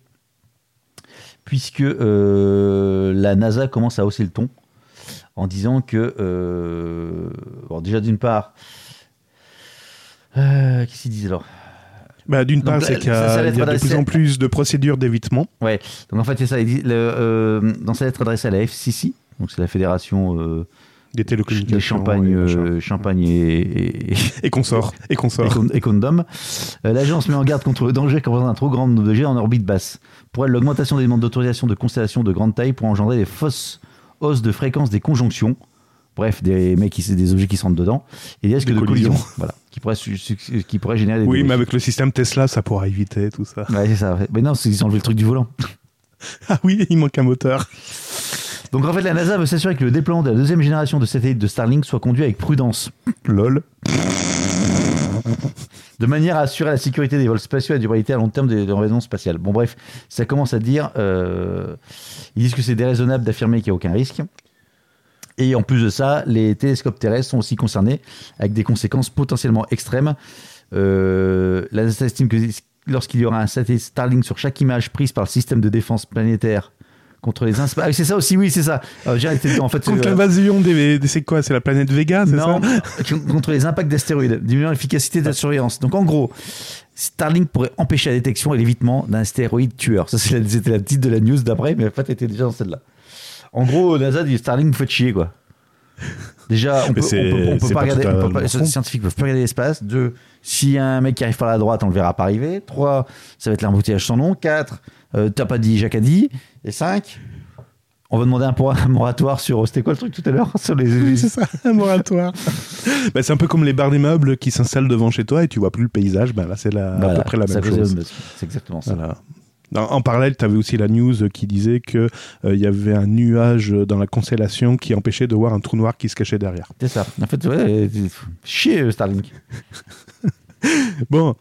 puisque euh, la NASA commence à hausser le ton en disant que, euh, bon, déjà d'une part, euh, qu'est-ce qu'ils disent alors? Bah, D'une part, c'est qu'il y a, y de plus en plus de procédures d'évitement. Ouais, donc en fait, c'est ça. le, euh, dans sa lettre adressée à la FCC, donc c'est la fédération euh, Des télécommunications. des Champagne, et euh, Champagne et, et, et, Et consorts. Et et consorts. con- et condom, euh, l'agence met en garde contre le danger qu'en un trop grand nombre d'objets en orbite basse. Pour elle, l'augmentation des demandes d'autorisation de constellations de grande taille pour engendrer des fausses hausses de fréquence des conjonctions. Bref, des mecs qui des objets qui se rentrent dedans et des risques de collision, voilà, qui pourraient générer des Oui, mais avec le système Tesla, ça pourra éviter tout ça. Ouais, c'est ça. Mais non, qu'ils ont enlevé le truc du volant. (laughs) Ah oui, il manque un moteur. Donc en fait, la NASA veut s'assurer que le déploiement de la deuxième génération de satellites de Starlink soit conduit avec prudence, Lol. de manière à assurer la sécurité des vols spatiaux et la durabilité à long terme des, raisons spatiales. Bon bref, ça commence à dire, euh, ils disent que c'est déraisonnable d'affirmer qu'il n'y a aucun risque. Et en plus de ça, les télescopes terrestres sont aussi concernés avec des conséquences potentiellement extrêmes. Euh, la NASA estime que lorsqu'il y aura un satellite Starlink sur chaque image prise par le système de défense planétaire contre les inspa- Ah, c'est ça aussi, oui, c'est ça. Euh, j'ai arrêté de- en fait, Contre euh, l'invasion des, C'est quoi C'est la planète Vega, c'est non, ça contre les impacts d'astéroïdes, diminuant l'efficacité de la surveillance. Donc en gros, Starlink pourrait empêcher la détection et l'évitement d'un astéroïde tueur. Ça, c'est la- c'était la titre de la news d'après, mais en fait, elle était déjà dans celle-là. En gros, NASA dit Starlink, vous faites chier, quoi. Déjà, on peut, on peut- on peut c'est pas pas regarder, on peut pas- les scientifiques peuvent plus regarder l'espace. Deux, s'il y a un mec qui arrive par la droite, on le verra pas arriver. Trois, ça va être l'embouteillage sans nom. Quatre, euh, t'as pas dit, Jacques a dit. Et cinq, on va demander un, un moratoire sur, c'était quoi le truc tout à l'heure? Sur les, Oui, (laughs) c'est ça, un moratoire. (laughs) Bah, c'est un peu comme les barres d'immeubles qui s'installent devant chez toi et tu vois plus le paysage. Ben là, c'est la- à peu près la même chose. C'est exactement ça. Voilà. En, parallèle, tu avais aussi la news qui disait que euh, y avait un nuage dans la constellation qui empêchait de voir un trou noir qui se cachait derrière. C'est ça. En fait, ouais, c'est- chier Starlink. (laughs) Bon,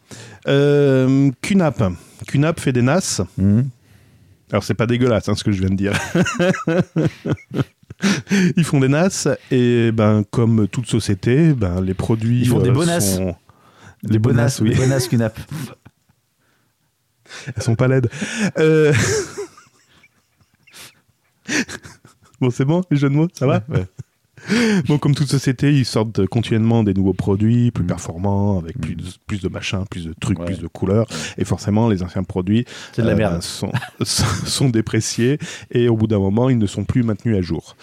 euh, QNAP. QNAP fait des NAS. Mhm. Alors c'est pas dégueulasse hein, ce que je viens de dire. (laughs) Ils font des NAS et ben comme toute société, ben les produits Ils font des euh, bonasses. sont- Les bonasses, oui. Les bonasses QNAP. (laughs) Elles sont pas laides. Euh, (laughs) bon, c'est bon, les jeux de mots, ça va Bon, comme toute société, ils sortent continuellement des nouveaux produits plus Mm. performants, avec plus, de, plus de machins, plus de trucs, Ouais. plus de couleurs. Et forcément, les anciens produits de la euh, merde. sont, (laughs) sont dépréciés et au bout d'un moment, ils ne sont plus maintenus à jour.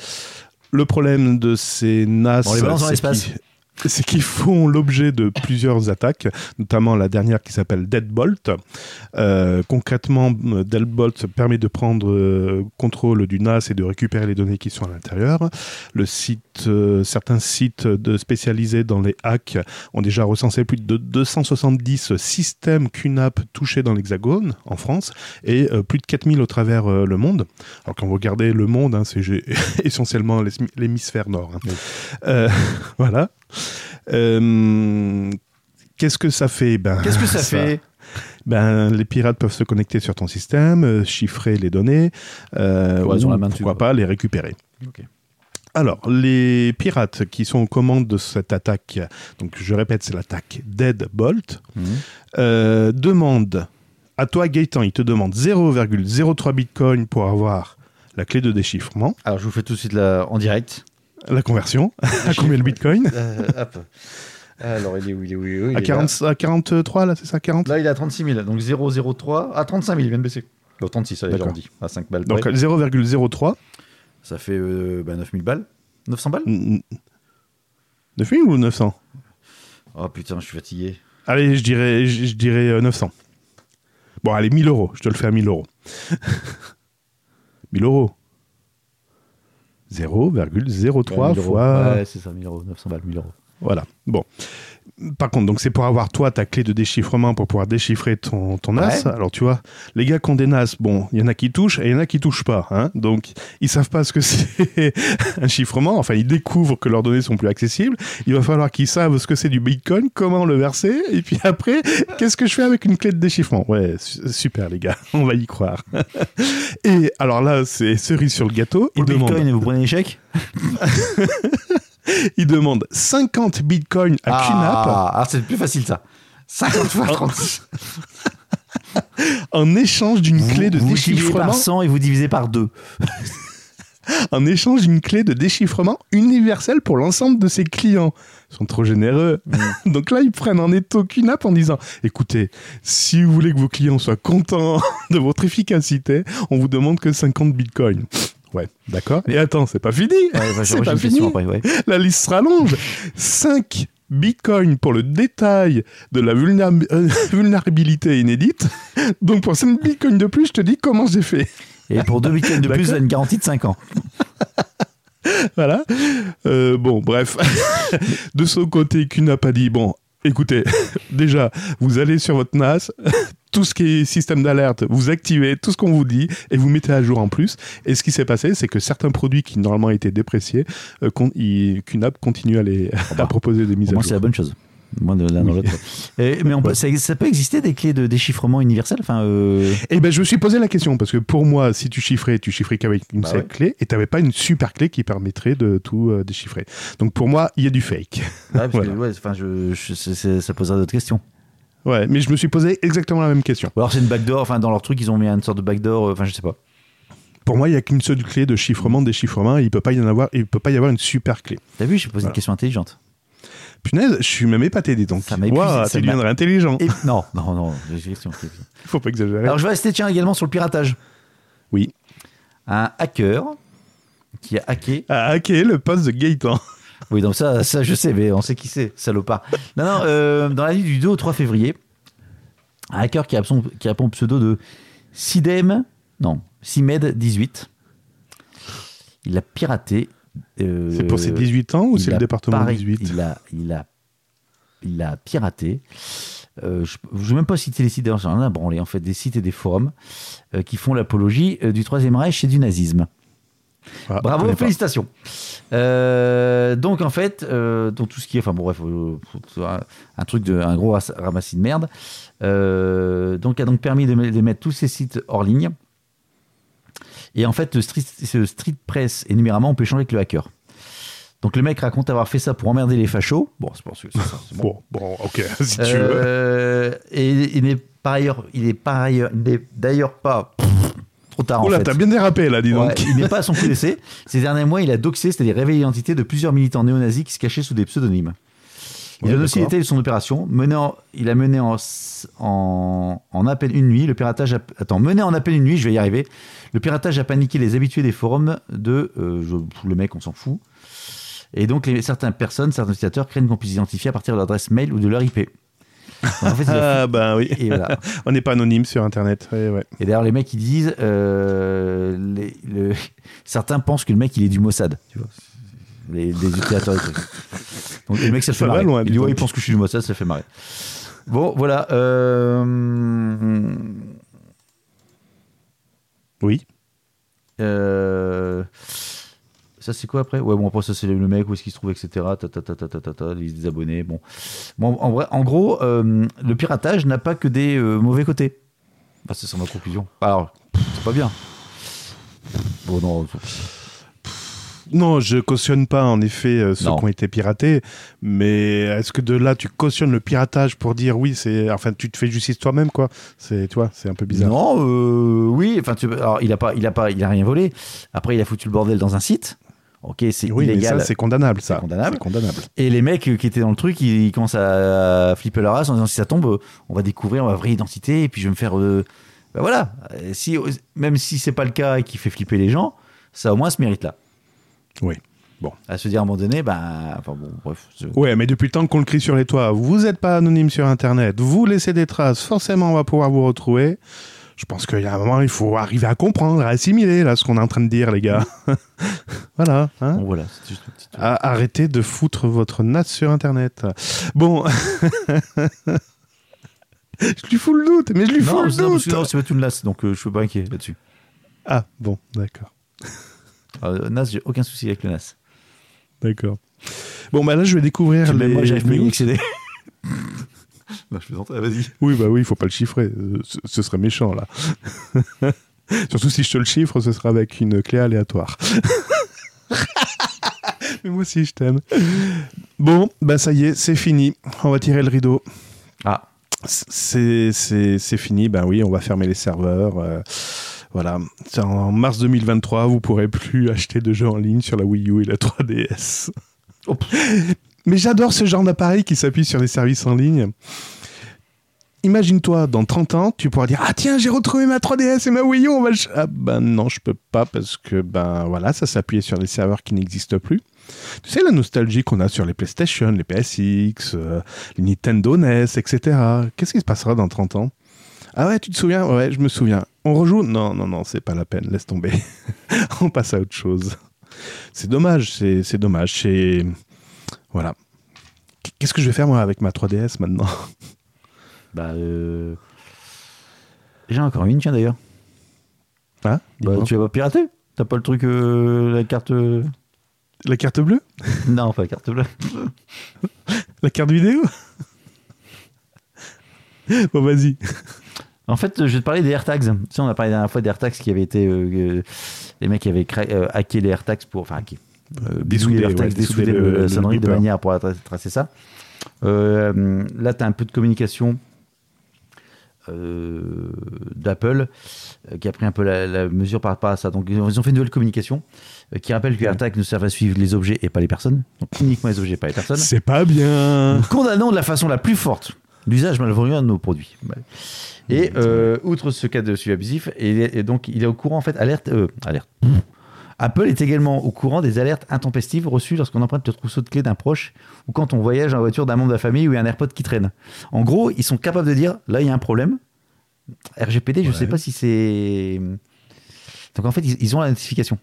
Le problème de ces NAS, On les balance dans l'espace. (laughs) c'est qu'ils font l'objet de plusieurs attaques, notamment la dernière qui s'appelle Deadbolt. Euh, concrètement, Deadbolt permet de prendre euh, contrôle du NAS et de récupérer les données qui sont à l'intérieur. Le site, euh, certains sites de spécialisés dans les hacks ont déjà recensé plus de 270 systèmes QNAP touchés dans l'Hexagone en France et plus de 4000 au travers le monde. Alors quand vous regardez le monde, hein, c'est (laughs) essentiellement l'hémi- l'hémisphère nord. hein. (laughs) Voilà. Euh, Qu'est-ce que ça fait ben, Qu'est-ce que ça, fait ben, les pirates peuvent se connecter sur ton système, euh, chiffrer les données, euh, ils ou la main pourquoi quoi. pas les récupérer. Alors, les pirates qui sont aux commandes de cette attaque, donc je répète, c'est l'attaque Deadbolt, euh, demandent à toi Gaëtan, il te demande 0,03 bitcoin pour avoir la clé de déchiffrement, Alors, je vous fais tout de suite la... en direct. La conversion, (laughs) à combien le bitcoin Euh, hop. Alors, il est où Il est où, il est où Il à, est 40, à 43 là, c'est ça 40 Là. Il est à 36 000. Donc, 003. À 35 000, il vient de baisser. Bon, 36, allez, D'accord. j'arrondis. À 5 balles. Donc près. 0,03 Ça fait euh, bah, 9 000 balles. 900 balles 9000 ou 900 Oh putain, je suis fatigué. Allez, je dirais, je, je dirais euh, 900. Bon, allez, 1000 euros. Je te le fais à 1000 euros. (laughs) 1000 euros. 0,03 Ouais, 1000 euros. fois. Ouais, c'est ça, 1000 euros. 900 balles, 1000 euros. Voilà. Bon. Par contre, donc c'est pour avoir toi ta clé de déchiffrement pour pouvoir déchiffrer ton, ton NAS. Ouais. Alors tu vois, les gars qui ont des NAS, bon, il y en a qui touchent et il y en a qui touchent pas. Hein donc ils savent pas ce que (laughs) c'est un chiffrement. Enfin, ils découvrent que leurs données sont plus accessibles. Il va falloir qu'ils savent ce que c'est du Bitcoin, comment le verser, et puis après, qu'est-ce que je fais avec une clé de déchiffrement? Ouais, su- super les gars, (laughs) on va y croire. et alors là, c'est cerise sur le gâteau. Pour le Bitcoin, vous prenez l'échec? (laughs) (laughs) ils demandent 50 Bitcoins à QNAP. Ah, ah, c'est plus facile ça. 50 fois 36. (laughs) en échange d'une Vous, clé de vous divisez déchiffrement par 100 et vous divisez par 2. (laughs) en échange d'une clé de déchiffrement universelle pour l'ensemble de ses clients. Ils sont trop généreux. Donc là, ils prennent en étau QNAP en disant écoutez, si vous voulez que vos clients soient contents de votre efficacité, on vous demande que 50 bitcoins. Ouais, d'accord. Et attends, c'est pas fini. Ouais, bah, (laughs) c'est pas fini. après, ouais. La liste se rallonge. 5 bitcoins pour le détail de la vulnéra- euh, (laughs) vulnérabilité inédite. Donc pour 5 bitcoins de plus, je te dis comment j'ai fait. Et pour 2 bitcoins de plus, vous avez une garantie de 5 ans. (laughs) Voilà. Euh, bon, bref. de son côté, Q n'a pas dit bon, écoutez, déjà, vous allez sur votre NAS, tout ce qui est système d'alerte, vous activez tout ce qu'on vous dit et vous mettez à jour en plus. Et ce qui s'est passé, c'est que certains produits qui normalement étaient dépréciés, euh, QNAP continue à, les, (laughs) à proposer des mises à moi, c'est jour. la bonne chose. Moins de l'un dans l'autre. (laughs) Mais on peut- ça, ça peut exister des clés de déchiffrement universel? Enfin, euh, Eh ben, je me suis posé la question parce que pour moi, si tu chiffrais, tu chiffrais qu'avec une Bah seule ouais. clé et tu n'avais pas une super clé qui permettrait de tout euh, déchiffrer. Donc pour moi, il y a du fake. ouais, parce (laughs) que, Voilà. ouais, enfin, je, ça poserait d'autres questions. Ouais, mais je me suis posé exactement la même question. Ou alors c'est une backdoor, enfin dans leur truc ils ont mis une sorte de backdoor, euh, enfin je sais pas. Pour moi, il n'y a qu'une seule clé de chiffrement, déchiffrement. Et il peut pas y en avoir. Il peut pas y avoir une super clé. T'as vu, j'ai posé Voilà. une question intelligente. Punaise, je suis même épaté, dis donc. Ça m'a ça tu deviendrais intelligent. Et... Non, non, non, question. (laughs) Faut pas exagérer. Alors je vais rester tiens également sur le piratage. Oui. Un hacker qui a hacké. À hacker le poste de Gaëtan. Oui, donc ça, ça je sais, mais on sait qui c'est, salopard. Non, non, euh, dans la nuit du 2 au 3 février, un hacker qui a son, qui a son pseudo de Sidem, non, Simed18, il a piraté. euh, C'est pour ses 18 ans ou c'est le département pari- 18 il a, il a, il a piraté. euh, je ne vais même pas citer les sites, d'ailleurs, j'en ai un branlé, en fait, des sites et des forums qui font l'apologie du Troisième Reich et du nazisme. Ah, Bravo, félicitations. Euh, donc en fait, euh, donc tout ce qui est, enfin bon bref, euh, un, un truc de, un gros ramassis de merde. Euh, donc a donc permis de, de mettre tous ces sites hors ligne. Et en fait, le street, ce street press et numéralement, on peut échanger avec le hacker. Donc le mec raconte avoir fait ça pour emmerder les fachos. Bon, c'est pour c'est ça, bon. Bon, bon, ok, (laughs) si tu veux. Et il n'est par ailleurs, il est par ailleurs, il n'est d'ailleurs pas trop tard Oh là, fait. t'as bien dérapé là, dis donc. Ouais, il n'est pas à son coup d'essai. (laughs) Ces derniers mois, il a doxé, c'est-à-dire révélé l'identité de plusieurs militants néo-nazis qui se cachaient sous des pseudonymes. Il Ouais, donne aussi détail de son opération. Mené en- il a mené en, en, en à peine une nuit le piratage. A, attends, mené en à peine une nuit, je vais y arriver. Le piratage a paniqué les habitués des forums de. euh, je- le mec, on s'en fout. Et donc, les, certaines personnes, certains utilisateurs craignent qu'on puisse identifier à partir de leur adresse mail ou de leur IP. En fait, Ah, bah oui. et voilà. (laughs) On n'est pas anonyme sur Internet. Ouais. Et d'ailleurs, les mecs, ils disent, euh, les- le- certains pensent que le mec, il est du Mossad, tu vois. Les, les utilisateurs des trucs. Donc, le mec, ça fait Ça va marrer. loin, il dis dit, ouais, donc. il pense que je suis du Mossad, ça fait marrer. Bon, voilà. euh, Oui. euh, ça, c'est quoi après? Ouais, bon, après, ça, c'est le mec, où est-ce qu'il se trouve, etc. Ta, ta, ta, ta, des abonnés. Bon. bon en, vrai, en gros, euh, le piratage n'a pas que des euh, mauvais côtés. Bah, c'est ma conclusion. Alors, c'est pas bien. Bon, non. Non, je cautionne pas en effet euh, ceux Non. qui ont été piratés, mais est-ce que de là tu cautionnes le piratage pour dire oui, c'est enfin tu te fais justice toi-même quoi? C'est toi, c'est un peu bizarre. Non, euh, oui. Enfin, tu, alors, il a pas, il a pas, il a rien volé. Après, il a foutu le bordel dans un site. Ok, c'est oui, mais illégal. ça c'est condamnable ça. Condamnable. Condamnable. Et les mecs euh, qui étaient dans le truc, ils, ils commencent à flipper leur race en disant si ça tombe, euh, on va découvrir ma vraie identité et puis je vais me faire. euh, ben voilà. Euh, Si, même si c'est pas le cas et qui fait flipper les gens, ça au moins se mérite là. Oui. À se dire à un moment donné, ben. Enfin bon, bref. je- Ouais, mais depuis le temps qu'on le crie sur les toits, vous n'êtes pas anonyme sur Internet, vous laissez des traces, forcément on va pouvoir vous retrouver. Je pense qu'il y a un moment, il faut arriver à comprendre, à assimiler là ce qu'on est en train de dire, les gars. (laughs) voilà. hein. Bon, voilà, juste une petite. Ah, arrêtez de foutre votre NAS sur Internet. Bon. (laughs) je lui fous le doute, mais je lui fous le non, doute. non, c'est pas tout le NAS, donc euh, je suis pas inquiet là-dessus. Ah, bon, d'accord. Euh, NAS, j'ai aucun souci avec le NAS. D'accord. Bon, bah là, je vais découvrir les moi, j'arrive à accéder. (laughs) non, je plaisante, vas-y. Oui, bah oui, il faut pas le chiffrer. Euh, Ce, ce serait méchant, là. (laughs) Surtout si je te le chiffre, ce sera avec une clé aléatoire. (laughs) Mais moi aussi, je t'aime. Bon, bah ça y est, c'est fini. On va tirer le rideau. Ah, C'est fini, ben oui, on va fermer les serveurs. euh, voilà. En mars 2023, vous pourrez plus acheter de jeux en ligne sur la Wii U et la 3DS. Oh. Mais j'adore ce genre d'appareil qui s'appuie sur les services en ligne. Imagine-toi, dans 30 ans, tu pourras dire Ah tiens, j'ai retrouvé ma 3DS et ma Wii U, on va le Ah ben non, je peux pas parce que ben voilà, ça s'appuie sur des serveurs qui n'existent plus. Tu sais, la nostalgie qu'on a sur les PlayStation, les PSX, euh, les Nintendo NES, etc. Qu'est-ce qui se passera dans 30 ans? Ah ouais, tu te souviens? Ouais, je me souviens. On rejoue? Non, non, non, c'est pas la peine, laisse tomber. (laughs) On passe à autre chose. C'est dommage, c'est dommage. C'est. Voilà. Qu'est-ce que je vais faire moi avec ma 3DS maintenant? Bah. Euh... J'ai encore une, tiens d'ailleurs. Hein Bah, tu vas pas pirater? T'as pas le truc, euh, la carte. euh, La carte bleue? Non, pas la carte bleue. (laughs) La carte vidéo? Bon, vas-y. En fait, je vais te parler des AirTags. Tu sais, on a parlé la dernière fois des AirTags qui avaient été. euh, euh, les mecs qui avaient cra- euh, hacké les AirTags pour. Enfin, hacké. Euh, Dessouder, ouais, dessouder le, le sonnerie de manière pour tra- tracer ça. Euh, là, tu as un peu de communication euh, d'Apple euh, qui a pris un peu la, la mesure par rapport à ça. Donc, ils ont fait une nouvelle communication euh, qui rappelle que les AirTags ne servent à suivre les objets et pas les personnes. Donc, uniquement les objets, pas les personnes. C'est pas bien. Nous condamnons de la façon la plus forte l'usage malveillant de nos produits. Et euh, outre ce cas de suivi abusif, et, et donc il est au courant en fait, alerte, euh, alerte. Apple est également au courant des alertes intempestives reçues lorsqu'on emprunte le trousseau de clés d'un proche ou quand on voyage en voiture d'un membre de la famille ou il y a un AirPod qui traîne. En gros, ils sont capables de dire là il y a un problème. RGPD, je Ouais. sais pas si c'est. Donc en fait, ils, ils ont la notification.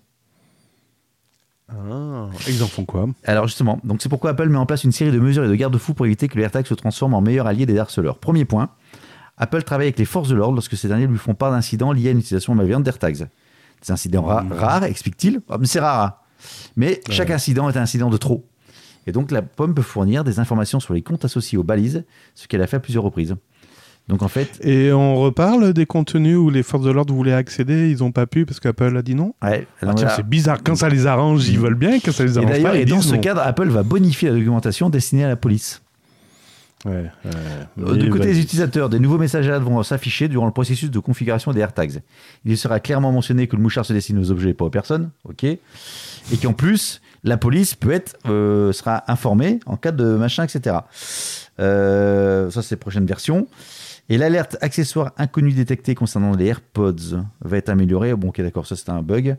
Ah, ils en font quoi? Alors justement, donc c'est pourquoi Apple met en place une série de mesures et de garde-fous pour éviter que le AirTag se transforme en meilleur allié des harceleurs. Premier point, Apple travaille avec les forces de l'ordre lorsque ces derniers lui font part d'incidents liés à une utilisation malveillante d'AirTags. Des incidents ra- rares, explique-t-il. Ah, mais c'est rare. hein. Mais chaque incident est un incident de trop. Et donc la pomme peut fournir des informations sur les comptes associés aux balises, ce qu'elle a fait à plusieurs reprises. Donc en fait, Et on reparle des contenus où les forces de l'ordre voulaient accéder, ils ont pas pu parce qu'Apple a dit non? Ouais, Ah, c'est bizarre. Quand ça les arrange, ils veulent bien. Quand ça les et arrange d'ailleurs, pas, ils et dans disent ce non. cadre, Apple va bonifier la documentation destinée à la police. Ouais, ouais. Euh, Du côté des utilisateurs, des nouveaux messages vont s'afficher durant le processus de configuration des AirTags. Il sera clairement mentionné que le mouchard se destine aux objets et pas aux personnes, ok, et qu'en plus la police peut être euh, sera informée en cas de machin, etc. Euh, ça c'est prochaine version. Et l'alerte accessoire inconnu détecté concernant les AirPods va être améliorée. Bon, ok, d'accord, ça c'était un bug.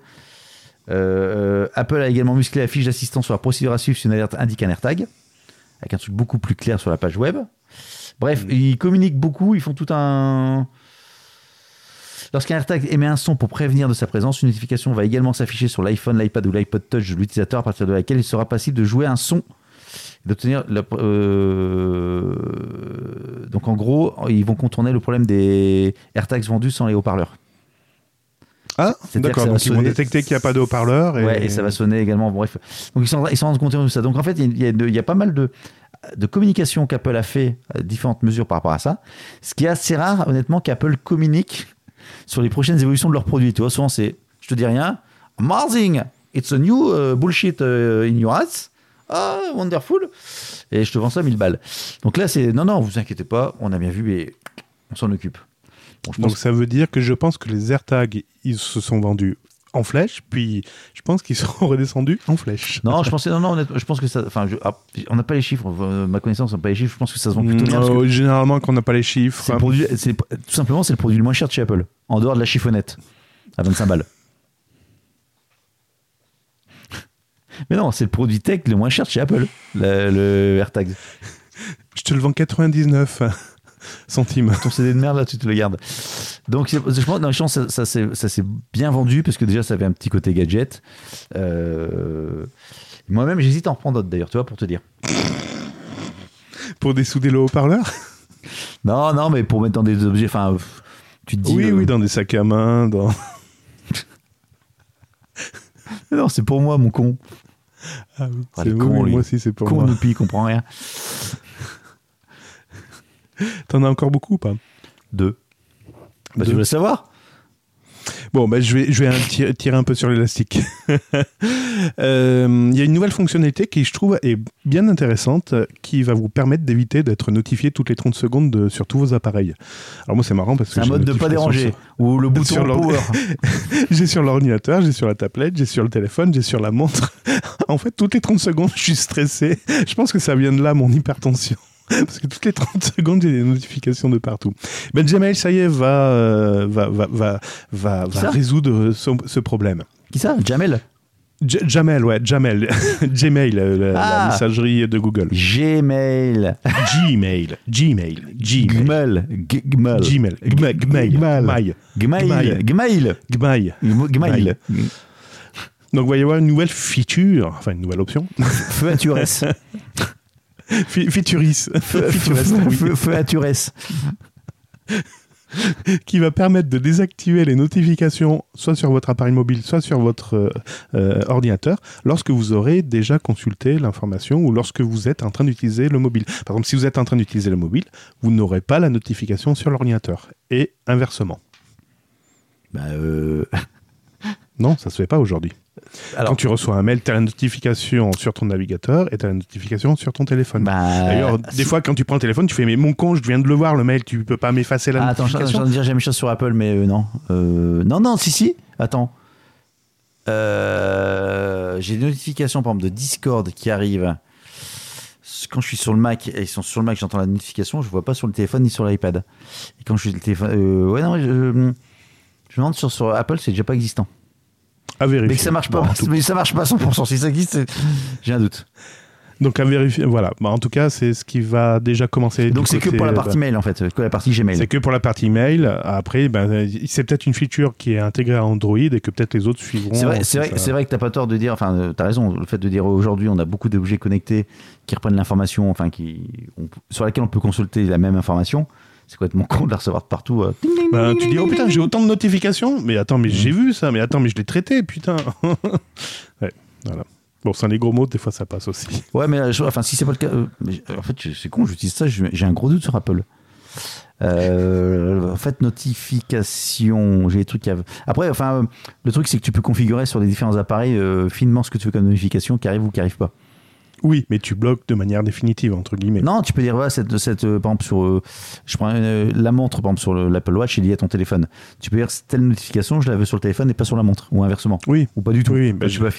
Euh, Apple a également musclé la fiche d'assistance sur la procédure à suivre si une alerte indique un AirTag, avec un truc beaucoup plus clair sur la page web. Bref, ils communiquent beaucoup, ils font tout un. Lorsqu'un AirTag émet un son pour prévenir de sa présence, une notification va également s'afficher sur l'iPhone, l'iPad ou l'iPod Touch de l'utilisateur à partir de laquelle il sera possible de jouer un son d'obtenir. la- euh, Donc en gros, ils vont contourner le problème des AirTags vendus sans les haut-parleurs. Ah, d'accord. Donc ils vont sonner- détecter qu'il n'y a pas de haut-parleur. Et... Ouais, et ça va sonner également. Bref. Donc ils s'en rendent compte de ça. Donc en fait, il y a, de- il y a pas mal de, de communication qu'Apple a fait, euh, différentes mesures par rapport à ça. Ce qui est assez rare, honnêtement, qu'Apple communique sur les prochaines évolutions de leurs produits. Tu vois, souvent c'est, je te dis rien, amazing, it's a new euh, bullshit euh, in your ass. Ah, wonderful. Et je te vends ça 1000 balles. Donc là, c'est, non, non, vous inquiétez pas, on a bien vu et on s'en occupe. Bon, je pense Donc ça veut dire que je pense que les AirTags, ils se sont vendus en flèche, puis je pense qu'ils (laughs) sont redescendus en flèche. Non, je pensais, non, non, je pense que ça. Enfin, ah, on n'a pas les chiffres, euh, ma connaissance n'a pas les chiffres, je pense que ça se vend plutôt bien. parce que Euh, généralement, quand on n'a pas les chiffres. c'est le produit, tout simplement, c'est le produit le moins cher de chez Apple, en dehors de la chiffonnette, à 25 balles. Mais non, c'est le produit tech le moins cher de chez Apple, le, le AirTag. Je te le vends 99. (laughs) centimes. ton CD de merde là, tu te le gardes. Donc, je pense, non, je pense que ça, ça s'est- bien vendu parce que déjà, ça avait un petit côté gadget. Euh, Moi-même, j'hésite à en reprendre d'autres d'ailleurs, tu vois, pour te dire. Pour dessouder le haut-parleur (laughs) Non, non, mais pour mettre dans des objets, enfin, tu te dis. Oui, euh, oui, dans des sacs à main, dans... (laughs) Non, c'est pour moi, mon con. Ah oui, Ah, c'est- con, lui. moi aussi, c'est pour con moi. il comprend rien. (laughs) T'en as encore beaucoup ou pas? Deux. Bah, tu Deux. veux le savoir Bon, bah, je vais, je vais un- tirer, tirer un peu sur l'élastique. (laughs) Euh, Il y a une nouvelle fonctionnalité qui, je trouve, est bien intéressante, euh, qui va vous permettre d'éviter d'être notifié toutes les 30 secondes de- sur tous vos appareils. Alors moi, c'est marrant parce que C'est un mode de pas déranger. Ou le (laughs) bouton sur power. J'ai sur l'ordinateur, j'ai sur la tablette, j'ai sur le téléphone, j'ai sur la montre. en fait, toutes les 30 secondes, je suis stressé. Je pense que ça vient de là, mon hypertension. Parce que toutes les 30 secondes, j'ai des notifications de partout. Ben, Gmail, ça y est, va, euh, va, va, va, résoudre ce, problème. Qui ça Jamel Jamel, ouais, Jamel. Gmail, euh, la, Ah. messagerie de Google. Gmail. Gmail, Gmail, Gmail. Gmail. Gmail. Gmail, Gmail, Gmail, Gmail, Gmail. Donc, il va y avoir une nouvelle feature, enfin une nouvelle option. À Feu à Turès. (laughs) qui va permettre de désactiver les notifications soit sur votre appareil mobile, soit sur votre euh, euh, ordinateur, lorsque vous aurez déjà consulté l'information ou lorsque vous êtes en train d'utiliser le mobile. Par exemple, si vous êtes en train d'utiliser le mobile, vous n'aurez pas la notification sur l'ordinateur. Et inversement. Bah, euh, Non, ça se fait pas aujourd'hui. Alors, Quand tu reçois un mail, tu as la notification sur ton navigateur et tu as la notification sur ton téléphone. bah, D'ailleurs, si- des fois, quand tu prends le téléphone, tu fais Mais mon con, je viens de le voir, le mail, tu peux pas m'effacer la Ah, attends, je notification train de dire j'ai même chose sur Apple, mais euh, non. Euh, non, non, si, si. Attends. Euh, j'ai des notifications, par exemple, de Discord qui arrivent. Quand je suis sur le Mac et ils sont sur le Mac, j'entends la notification, je vois pas sur le téléphone ni sur l'iPad. Et quand je suis sur le téléphone. euh, ouais, non, je, je me demande sur, sur Apple, c'est déjà pas existant. À vérifier. Mais que ça marche pas. Bon, mais ça marche pas à 100%. Si ça existe, j'ai un doute. Donc à vérifier, voilà. Bah, en tout cas, c'est ce qui va déjà commencer. Donc c'est que pour la partie mail, en fait, que la partie Gmail. C'est que pour la partie mail. Après, ben, c'est peut-être une feature qui est intégrée à Android et que peut-être les autres suivront. C'est vrai, c'est vrai, ça- vrai que t'as pas tort de dire, enfin, euh, t'as raison, le fait de dire aujourd'hui on a beaucoup d'objets connectés qui reprennent l'information, enfin, qui, on- sur laquelle on peut consulter la même information. C'est complètement con de la recevoir de partout. euh. Ding, ding, Ben, ding, tu dis, oh putain, j'ai autant de notifications. Mais attends, mais j'ai vu ça. Mais attends, mais je l'ai traité, putain. (laughs) ouais, voilà. Bon, sans les gros mots, des fois ça passe aussi. Ouais, mais euh, je- enfin, si c'est pas le cas, euh, mais, en fait, c'est con, j'utilise ça, j'ai un gros doute sur Apple. Euh, en fait, notification, j'ai des trucs qui. Après, enfin, le truc c'est que tu peux configurer sur les différents appareils euh, finement ce que tu veux comme notification qui arrive ou qui arrive pas. Oui, mais tu bloques de manière définitive, entre guillemets. Non, tu peux dire, voilà, cette, cette, euh, par exemple, sur, euh, je prends euh, la montre, par exemple, sur le- l'Apple Watch, est liée à ton téléphone. Tu peux dire, telle notification, je la veux sur le téléphone et pas sur la montre, ou inversement. Oui. Ou pas du tout. Oui, Bah, j'ai ouais.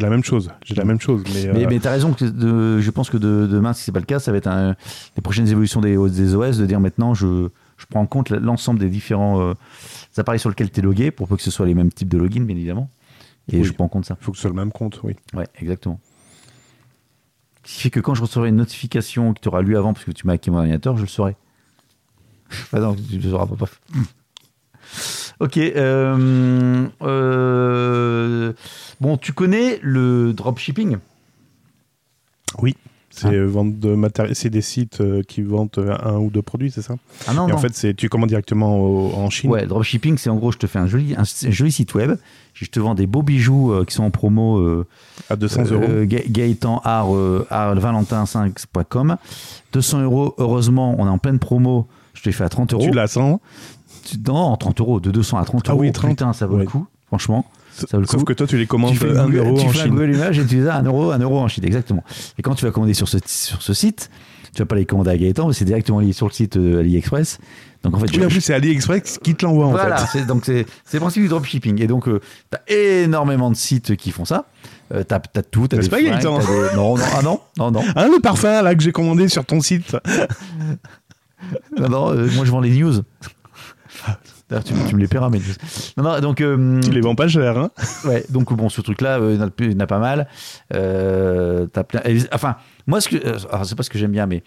la même chose. J'ai la même chose. Mais, Mais, euh, mais t'as raison, que de- je pense que de, demain, si c'est pas le cas, ça va être un- les prochaines évolutions des, des OS, de dire maintenant, je, je prends en compte l'ensemble des différents euh, appareils sur lesquels tu es logué, pour peu que ce soit les mêmes types de login, bien évidemment. Et Oui. je prends en compte ça. il faut que ce soit le même compte, oui. Ouais, exactement. Ce qui fait que quand je recevrai une notification que tu auras lu avant parce que tu m'as hacké mon ordinateur, je le saurai. Enfin (laughs) non, tu le sauras pas. (laughs) Ok. euh, euh, bon, tu connais le dropshipping? Oui. C'est Ah. euh, vente de matériel. C'est des sites euh, qui vendent euh, un ou deux produits, c'est ça? Ah non, Et non. en fait, c'est tu commandes directement au- en Chine? Ouais, dropshipping, c'est en gros, je te fais un joli, un, un joli site web. Je te vends des beaux bijoux euh, qui sont en promo. euh, À 200 euros. Euh, Ga- Gaëtan Art, art valentin5.com. 200 euros, heureusement, on est en pleine promo. Je te fait à 30 euros. Tu 100 Tu- Non, en 30 euros, de 200 à 30 Ah euros. oui, 30. Putain, ça vaut le coup, franchement. Ça vaut le Sauf coup. que toi, tu les commandes tu fais 1 Google- euro tu en fais un Chine. Google Image et tu dis 1 euro, 1 euro en Chine, exactement. Et quand tu vas commander sur ce, sur ce site, tu vas pas les commander à Gaëtan, mais c'est directement lié sur le site euh, AliExpress. Donc en fait, Oui, en plus, c'est AliExpress qui te l'envoie, en voilà, fait. c'est, donc c'est, le principe du dropshipping. Et donc, tu as énormément de sites qui font ça. Euh, t'as, tout, t'as des pas, fringues, Gaëtan des- Non, non, ah non, non, non. Hein, le parfum, là, que j'ai commandé sur ton site (laughs) Non, non, euh, moi je vends les news. (laughs) D'ailleurs, tu, tu me les paieras, mais. Non, non, donc. euh, Tu les vends pas cher, hein Ouais, donc bon, ce truc-là, euh, il y en a- pas mal. Euh, plein- et- Enfin, moi, ce que, euh, alors, c'est pas ce que j'aime bien, mais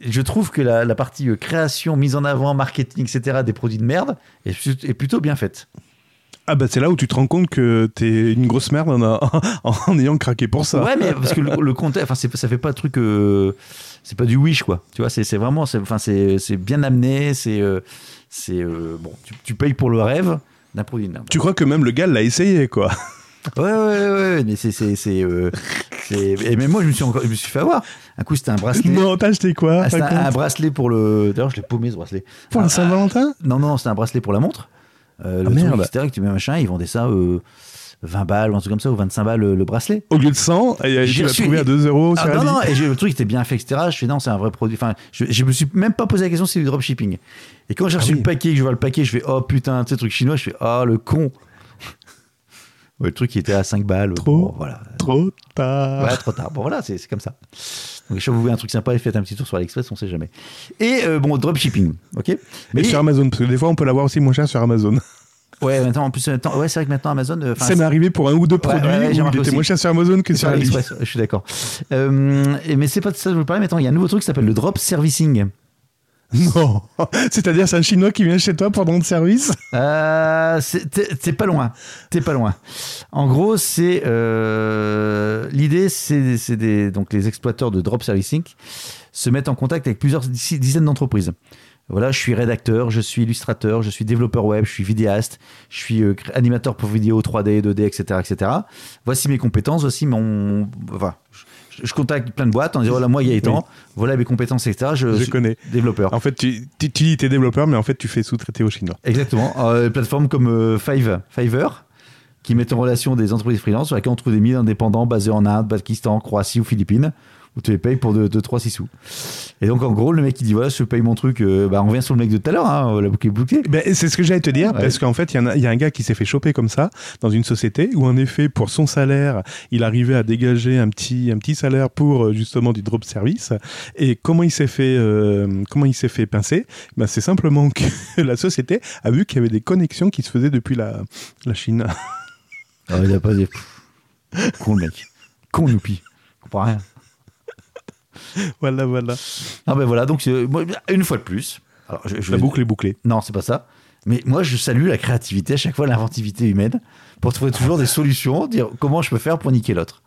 je trouve que la, la partie création, mise en avant, marketing, etc. des produits de merde est, plutôt- est plutôt bien faite. Ah bah c'est là où tu te rends compte que t'es une grosse merde en, a- en ayant craqué pour ça. Ouais, mais parce que le, le contexte, enfin, ça fait pas truc, euh, c'est pas du wish quoi. Tu vois, c'est vraiment, enfin, c'est c'est bien amené, c'est, euh, c'est euh, bon, tu, tu payes pour le rêve d'un produit. Tu crois que même le gars l'a essayé quoi Ouais, ouais, ouais, mais c'est, c'est, c'est, euh, et même moi, je me suis encore, je me suis fait avoir. Un coup, c'était un bracelet. Non, t'as acheté quoi Ah, c'était un, bracelet pour le. D'ailleurs, je l'ai paumé ce bracelet. Pour la Ah, Saint-Valentin Non, non, c'était un bracelet pour la montre. Euh, le Ah, truc, merde. etc., que tu mets machin, ils vendaient ça euh, 20 balles ou un truc comme ça, ou 25 balles le, le bracelet. Au lieu de 100, et tu l'as trouvé à 2 euros Ah, non, non, et le truc était bien fait, etc. Je fais non, c'est un vrai produit. Enfin, je, je me suis même pas posé la question si c'est du dropshipping. Et quand j'ai reçu Ah oui. le paquet, que je vois le paquet, je fais oh putain, tu sais, truc chinois, je fais oh le con. (laughs) Le truc qui était à 5 balles. Trop. Bon, voilà. Trop tard. Ouais, trop tard. Bon, voilà, c'est comme ça. Donc, si vous voulez un truc sympa, faites un petit tour sur AliExpress, on sait jamais. Et euh, bon, dropshipping, ok? Et sur Amazon, parce que des fois on peut l'avoir aussi moins cher sur Amazon. Ouais, maintenant, en plus, maintenant- ouais, c'est vrai que maintenant Amazon. euh, Ça m'est arrivé pour un ou deux produits ouais, ouais, j'ai où il était moins cher sur Amazon que sur. AliExpress, je suis d'accord. Euh, mais c'est pas de ça que je veux parler maintenant. Il y a un nouveau truc qui s'appelle le drop servicing. (laughs) Non. C'est-à-dire c'est un chinois qui vient chez toi pour rendre service Euh, c'est t'es- pas loin. T'es pas loin. En gros, c'est euh, l'idée, c'est des donc les exploiteurs de drop servicing se mettent en contact avec plusieurs dizaines d'entreprises. Voilà, je suis rédacteur, je suis illustrateur, je suis développeur web, je suis vidéaste, je suis euh, animateur pour vidéo 3D, 2D, etc., etc. Voici mes compétences, voici mon, enfin, je, je contacte plein de boîtes en disant voilà moi Gaëtan, voilà mes compétences, etc. Je, Je suis connais. développeur. En fait, tu, tu, tu dis t'es développeur, mais en fait, tu fais sous-traiter aux Chinois. Exactement. Euh, plateformes comme euh, Fiverr, Fiverr, qui mettent en relation des entreprises freelance sur lesquelles on trouve des milliers d'indépendants basés en Inde, Pakistan, Croatie ou Philippines, où tu les payes pour 2-3-6 sous. Et donc, en gros, le mec, il dit voilà, je paye mon truc, euh, bah, on revient sur le mec de tout à l'heure, hein, la boucle est bouclée. Ben, c'est ce que j'allais te dire, Ouais. parce qu'en fait, il y, a- il y a un gars qui s'est fait choper comme ça dans une société où, en effet, pour son salaire, il arrivait à dégager un petit, un petit salaire pour euh, justement du drop service. Et comment il s'est fait, euh, comment il s'est fait pincer? Ben, C'est simplement que (laughs) la société a vu qu'il y avait des connexions qui se faisaient depuis la, la Chine. Ah, il a pas des. Con le mec. Con Youpi. Je comprends rien. (laughs) voilà, voilà. Ah ben voilà, donc euh, moi, une fois de plus. Alors, je, je La vais- boucle est bouclée. Non, c'est pas ça. Mais moi, je salue la créativité, à chaque fois l'inventivité humaine, pour trouver toujours des solutions, dire comment je peux faire pour niquer l'autre.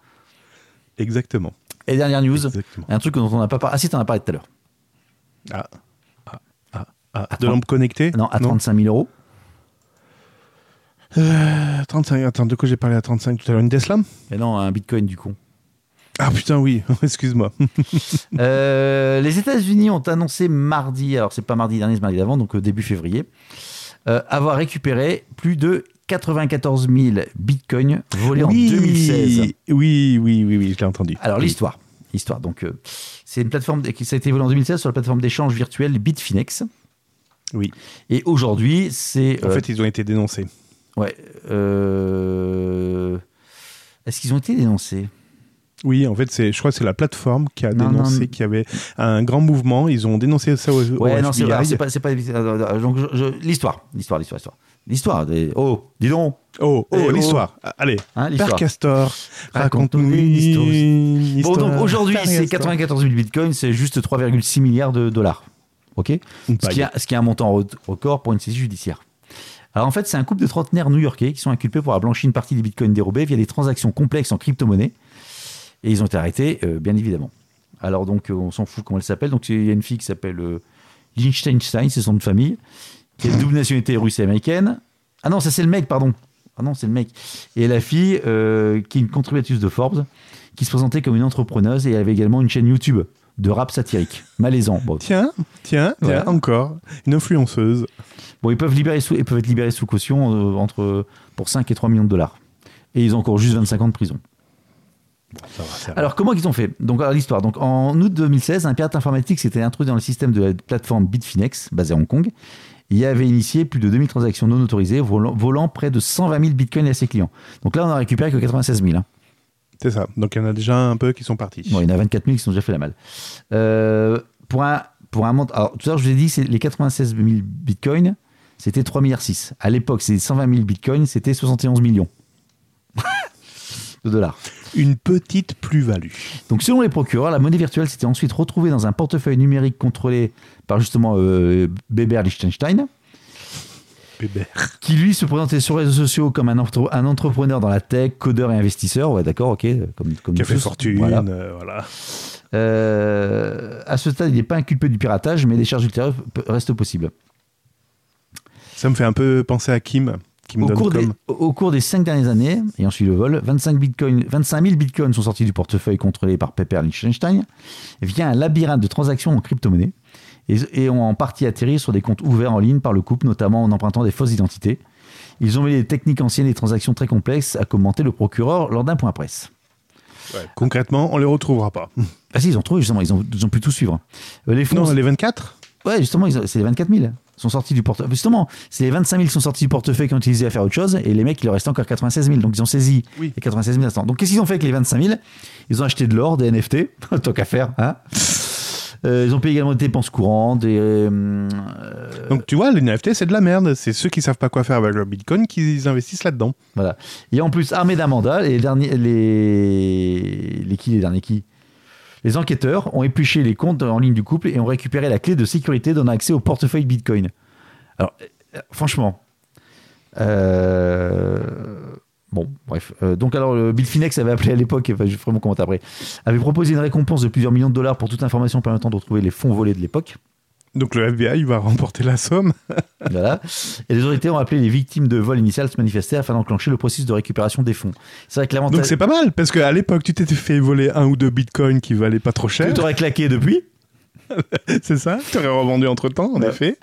Exactement. Et dernière news, Exactement. un truc dont on n'a pas parlé. Ah si, t'en as parlé tout à l'heure. Ah. Ah. Ah. Ah. De 30 lampes connectées Non, à 35 000 euros. Euh, 35. Attends, de quoi j'ai parlé à 35 tout à l'heure? Une Tesla? Et non, un bitcoin du con. Ah putain, oui. (laughs) Excuse-moi. Euh, les États-Unis ont annoncé mardi, alors c'est pas mardi dernier, c'est mardi d'avant, donc euh, début février, euh, avoir récupéré plus de 94 000 bitcoins volés en 2016. Oui, oui, oui, oui, je l'ai entendu. Alors l'histoire. Donc euh, c'est une plateforme qui ça a été volé en 2016 sur la plateforme d'échange virtuel Bitfinex. Oui. Et aujourd'hui, c'est En fait, ils ont été dénoncés. ouais. Est-ce qu'ils ont été dénoncés? Oui, en fait, c'est, je crois que c'est la plateforme qui a Non, dénoncé non. qu'il y avait un grand mouvement. Ils ont dénoncé ça au, au Ouais, non, c'est pas, c'est pas. euh, je- l'histoire, l'histoire, l'histoire, l'histoire, l'histoire. des- Oh, dis donc, Oh, oh, Eh, oh. l'histoire. Allez, hein, Père. Castor, Raconte-nous raconte-nous une histoire. une Bon, donc aujourd'hui, c'est Castor. 94 000 bitcoins, c'est juste 3,6 milliards de dollars. Ok? Ce qui, a, ce qui est un montant re- record pour une saisie judiciaire. Alors en fait, c'est un couple de trentenaires new-yorkais qui sont inculpés pour avoir blanchi une partie des bitcoins dérobés via des transactions complexes en crypto-monnaie. Et ils ont été arrêtés, euh, bien évidemment. Alors donc, euh, on s'en fout comment elle s'appelle. Donc il y a une fille qui s'appelle euh, Liechtenstein, c'est son nom de famille, qui a double nationalité russe et américaine. Ah non, ça c'est le mec, pardon. Ah non, c'est le mec. Et la fille, euh, qui est une contributrice de Forbes, qui se présentait comme une entrepreneuse et avait également une chaîne YouTube de rap satirique. Malaisant. Bon, Tiens, tiens, tiens, encore. Une influenceuse. Bon, ils peuvent, libérer sous, ils peuvent être libérés sous caution euh, entre, pour 5 et 3 millions de dollars. Et ils ont encore juste 25 ans de prison. Ça va, ça va. Alors, comment ils ont fait Donc, l'histoire. Donc, en août 2016, un pirate informatique s'était introduit dans le système de la plateforme Bitfinex, basée à Hong Kong. Il avait initié plus de 2000 transactions non autorisées, volant, volant près de 120 000 bitcoins à ses clients. Donc là, on a récupéré que 96 000. hein. C'est ça. Donc, il y en a déjà un peu qui sont partis. Bon, il y en a 24 000 qui sont déjà fait la malle. Euh, pour un, pour un montant. Alors, tout à l'heure, je vous ai dit, c'est les 96 000 bitcoins, c'était 3 milliards 6. À l'époque, c'est 120 000 bitcoins, c'était 71 millions de dollars. Une petite plus-value. Donc, selon les procureurs, la monnaie virtuelle s'était ensuite retrouvée dans un portefeuille numérique contrôlé par justement euh, Beber Liechtenstein, Bébert. qui lui se présentait sur les réseaux sociaux comme un, entre- un entrepreneur dans la tech, codeur et investisseur. Ouais, d'accord, ok. Comme, comme Qui a fait tous. fortune. Voilà. euh, voilà. Euh, à ce stade, il n'est pas inculpé du piratage, mais des charges ultérieures restent possibles. Ça me fait un peu penser à Kim. Au cours, des, au cours des cinq dernières années, ayant suivi le vol, 25, bitcoins, 25 000 bitcoins sont sortis du portefeuille contrôlé par Pepper Liechtenstein via un labyrinthe de transactions en crypto-monnaie et, et ont en partie atterri sur des comptes ouverts en ligne par le couple, notamment en empruntant des fausses identités. Ils ont mis des techniques anciennes et des transactions très complexes, a commenté le procureur lors d'un point presse. Ouais, Concrètement, on les retrouvera pas. Ah si, ils ont trouvé, justement, ils ont, ils ont pu tout suivre. Euh, les fonds, Non, les 24 Ouais, justement, c'est les 24 000 sont sortis du portefeuille. Justement, c'est les 25 000 qui sont sortis du portefeuille qui ont utilisé à faire autre chose, et les mecs, il leur restait encore 96 000. Donc, ils ont saisi Oui. les 96 000 instants. Donc, qu'est-ce qu'ils ont fait avec les 25 000 Ils ont acheté de l'or, des NFT, (laughs) tant qu'à faire. Hein Euh, ils ont payé également des dépenses courantes, des, euh, Donc tu vois, les NFT, c'est de la merde. C'est ceux qui savent pas quoi faire avec leur bitcoin qui investissent là-dedans. voilà. Et en plus, armés d'un mandat, les derniers, les, les qui, les derniers qui? Les enquêteurs ont épluché les comptes en ligne du couple et ont récupéré la clé de sécurité donnant accès au portefeuille Bitcoin. Alors, euh, franchement, euh, bon, bref. Euh, donc alors, le Bitfinex avait appelé à l'époque, enfin, je ferai mon commentaire après, avait proposé une récompense de plusieurs millions de dollars pour toute information permettant de retrouver les fonds volés de l'époque. Donc le FBI va remporter la somme. (laughs) Voilà. Et les autorités ont appelé les victimes de vol initial à se manifester afin d'enclencher le processus de récupération des fonds. C'est vrai que l'avantage. Donc c'est pas mal, parce qu'à l'époque, tu t'étais fait voler un ou deux bitcoins qui valaient pas trop cher. que t'aurais claqué depuis. (laughs) C'est ça Tu aurais revendu entre temps, en Ouais. effet.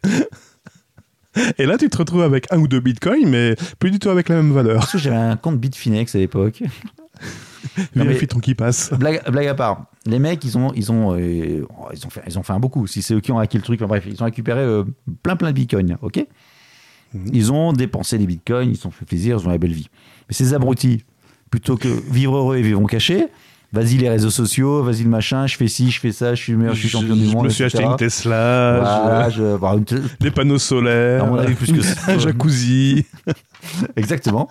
Et là, tu te retrouves avec un ou deux bitcoins, mais plus du tout avec la même valeur. Parce que j'avais un compte Bitfinex à l'époque. (laughs) Vérifie ton qui passe. blague, blague à part, les mecs, ils ont, ils ont, euh, oh, ils ont fait, ils ont fait un beaucoup. Si c'est eux qui ont hacké le truc, enfin, bref, ils ont récupéré euh, plein, plein de bitcoins, ok? Mhm. Ils ont dépensé des bitcoins, ils se sont fait plaisir, ils ont la belle vie. Mais ces abrutis, plutôt que vivre heureux et vivre cachés, vas-y les réseaux sociaux, vas-y le machin, je fais ci, je fais ça, je suis meilleur, je suis champion du Je monde. me suis acheté une Tesla, Voilà, je- je- bah, une te- des panneaux solaires, plus que un jacuzzi. (laughs) Exactement.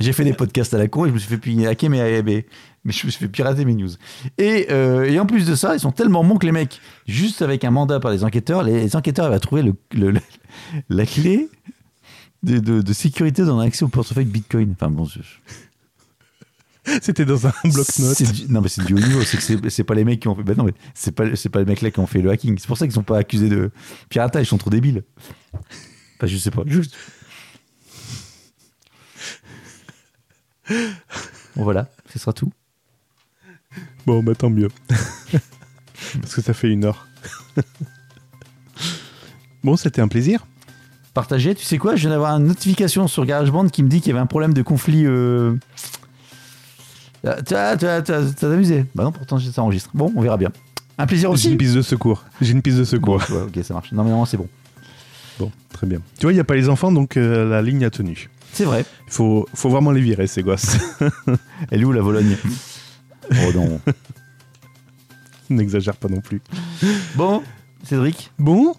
J'ai fait des podcasts à la con et je me suis fait hacker mes, mes- mais je me suis fait pirater mes news. Et, euh, et en plus de ça, ils sont tellement bons que les mecs, juste avec un mandat par les enquêteurs, les enquêteurs avaient trouvé le, le- le- la clé de, de- de sécurité dans l'accès au portefeuille Bitcoin. Enfin bon, je- (laughs) C'était dans un bloc-notes. non mais c'est du haut niveau. C'est que c'est- c'est pas les mecs qui ont fait. bah non mais c'est pas pas les mecs là qui ont fait le hacking. C'est pour ça qu'ils sont pas accusés de piratage. Ils sont trop débiles. Enfin, je sais pas. Juste. Bon voilà, ce sera tout. Bon, bah tant mieux. (laughs) Parce que ça fait une heure. bon, c'était un plaisir. Partagé. Tu sais quoi Je viens d'avoir une notification sur GarageBand qui me dit qu'il y avait un problème de conflit. Euh... Ah, Tu as, tu as, tu as- tu as amusé Bah non, pourtant ça enregistre. Bon, on verra bien. Un plaisir J'ai aussi. une piste de secours. J'ai une piste de Bon, secours. ouais, ok, ça marche. Non, mais non, c'est bon. Bon, très bien. Tu vois, il n'y a pas les enfants, donc euh, la ligne a tenu. C'est vrai. Il faut, faut vraiment les virer, ces gosses. (laughs) Elle est où la Vologne? Oh non. (laughs) N'exagère pas non plus. Bon, Cédric, Bon,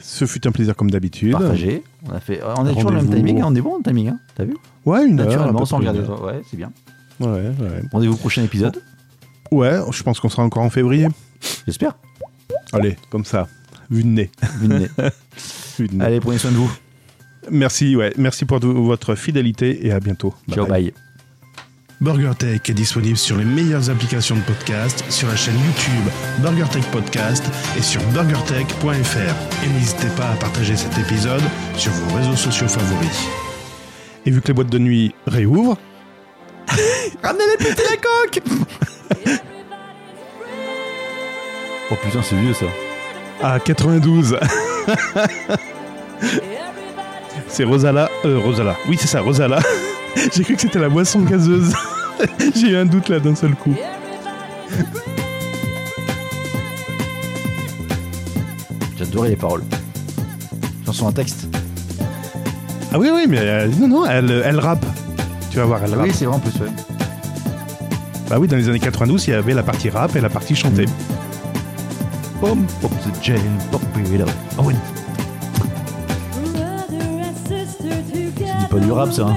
ce fut un plaisir comme d'habitude. partagé. On a fait. On est toujours le même timing. hein, On est bon le timing. Hein T'as vu? Ouais, une heure. Naturellement, peu sans regarder. heure. Ouais, c'est bien. Ouais, ouais. Rendez-vous au prochain épisode. Ouais, je pense qu'on sera encore en février. J'espère. Allez, comme ça. Vu de nez. Vu de nez. (laughs) Vu de nez. Allez, prenez soin de vous. Merci, ouais. Merci pour votre fidélité et à bientôt. Ciao, bye. BurgerTech est disponible sur les meilleures applications de podcast, sur la chaîne YouTube BurgerTech Podcast et sur burgertech.fr. Et n'hésitez pas à partager cet épisode sur vos réseaux sociaux favoris. Et vu que les boîtes de nuit réouvrent, (laughs) Ramenez-les péter la coque Oh putain, c'est vieux ça. à 92, (laughs) c'est Rosala. Euh, Rosala. Oui, c'est ça, Rosala. (laughs) J'ai cru que c'était la boisson gazeuse. J'ai eu un doute là d'un seul coup. J'adorais les paroles. Chanson en texte. Ah oui, oui, mais euh, non, non, elle, elle rappe. Tu vas voir, elle Ah rappe. oui, c'est vrai en plus, ouais. Bah oui, dans les années 92, il y avait la partie rap et la partie chantée. Pom, pop the jail, pop it up. Ah ouais. C'est pas du rap, ça, hein.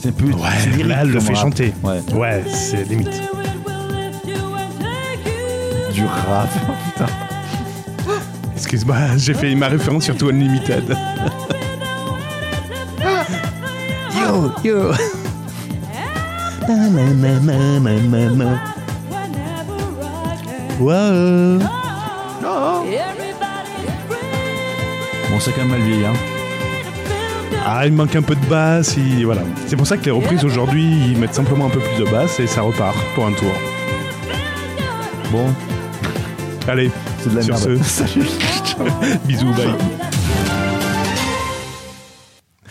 C'est plus. Ouais, c'est lyrique là, elle le fait rap. chanter. Ouais. Ouais, c'est limite. Du rap. (laughs) Putain. Excuse-moi, j'ai fait ma référence sur To Unlimited. (laughs) yo, yo. (laughs) Wow. Bon, c'est quand même mal vieilli, hein. Ah, il manque un peu de basse. il- Voilà. C'est pour ça que les reprises aujourd'hui, ils mettent simplement un peu plus de basse et ça repart pour un tour. Bon, Allez, c'est de la sur merde. ce, (laughs) bisous, bye.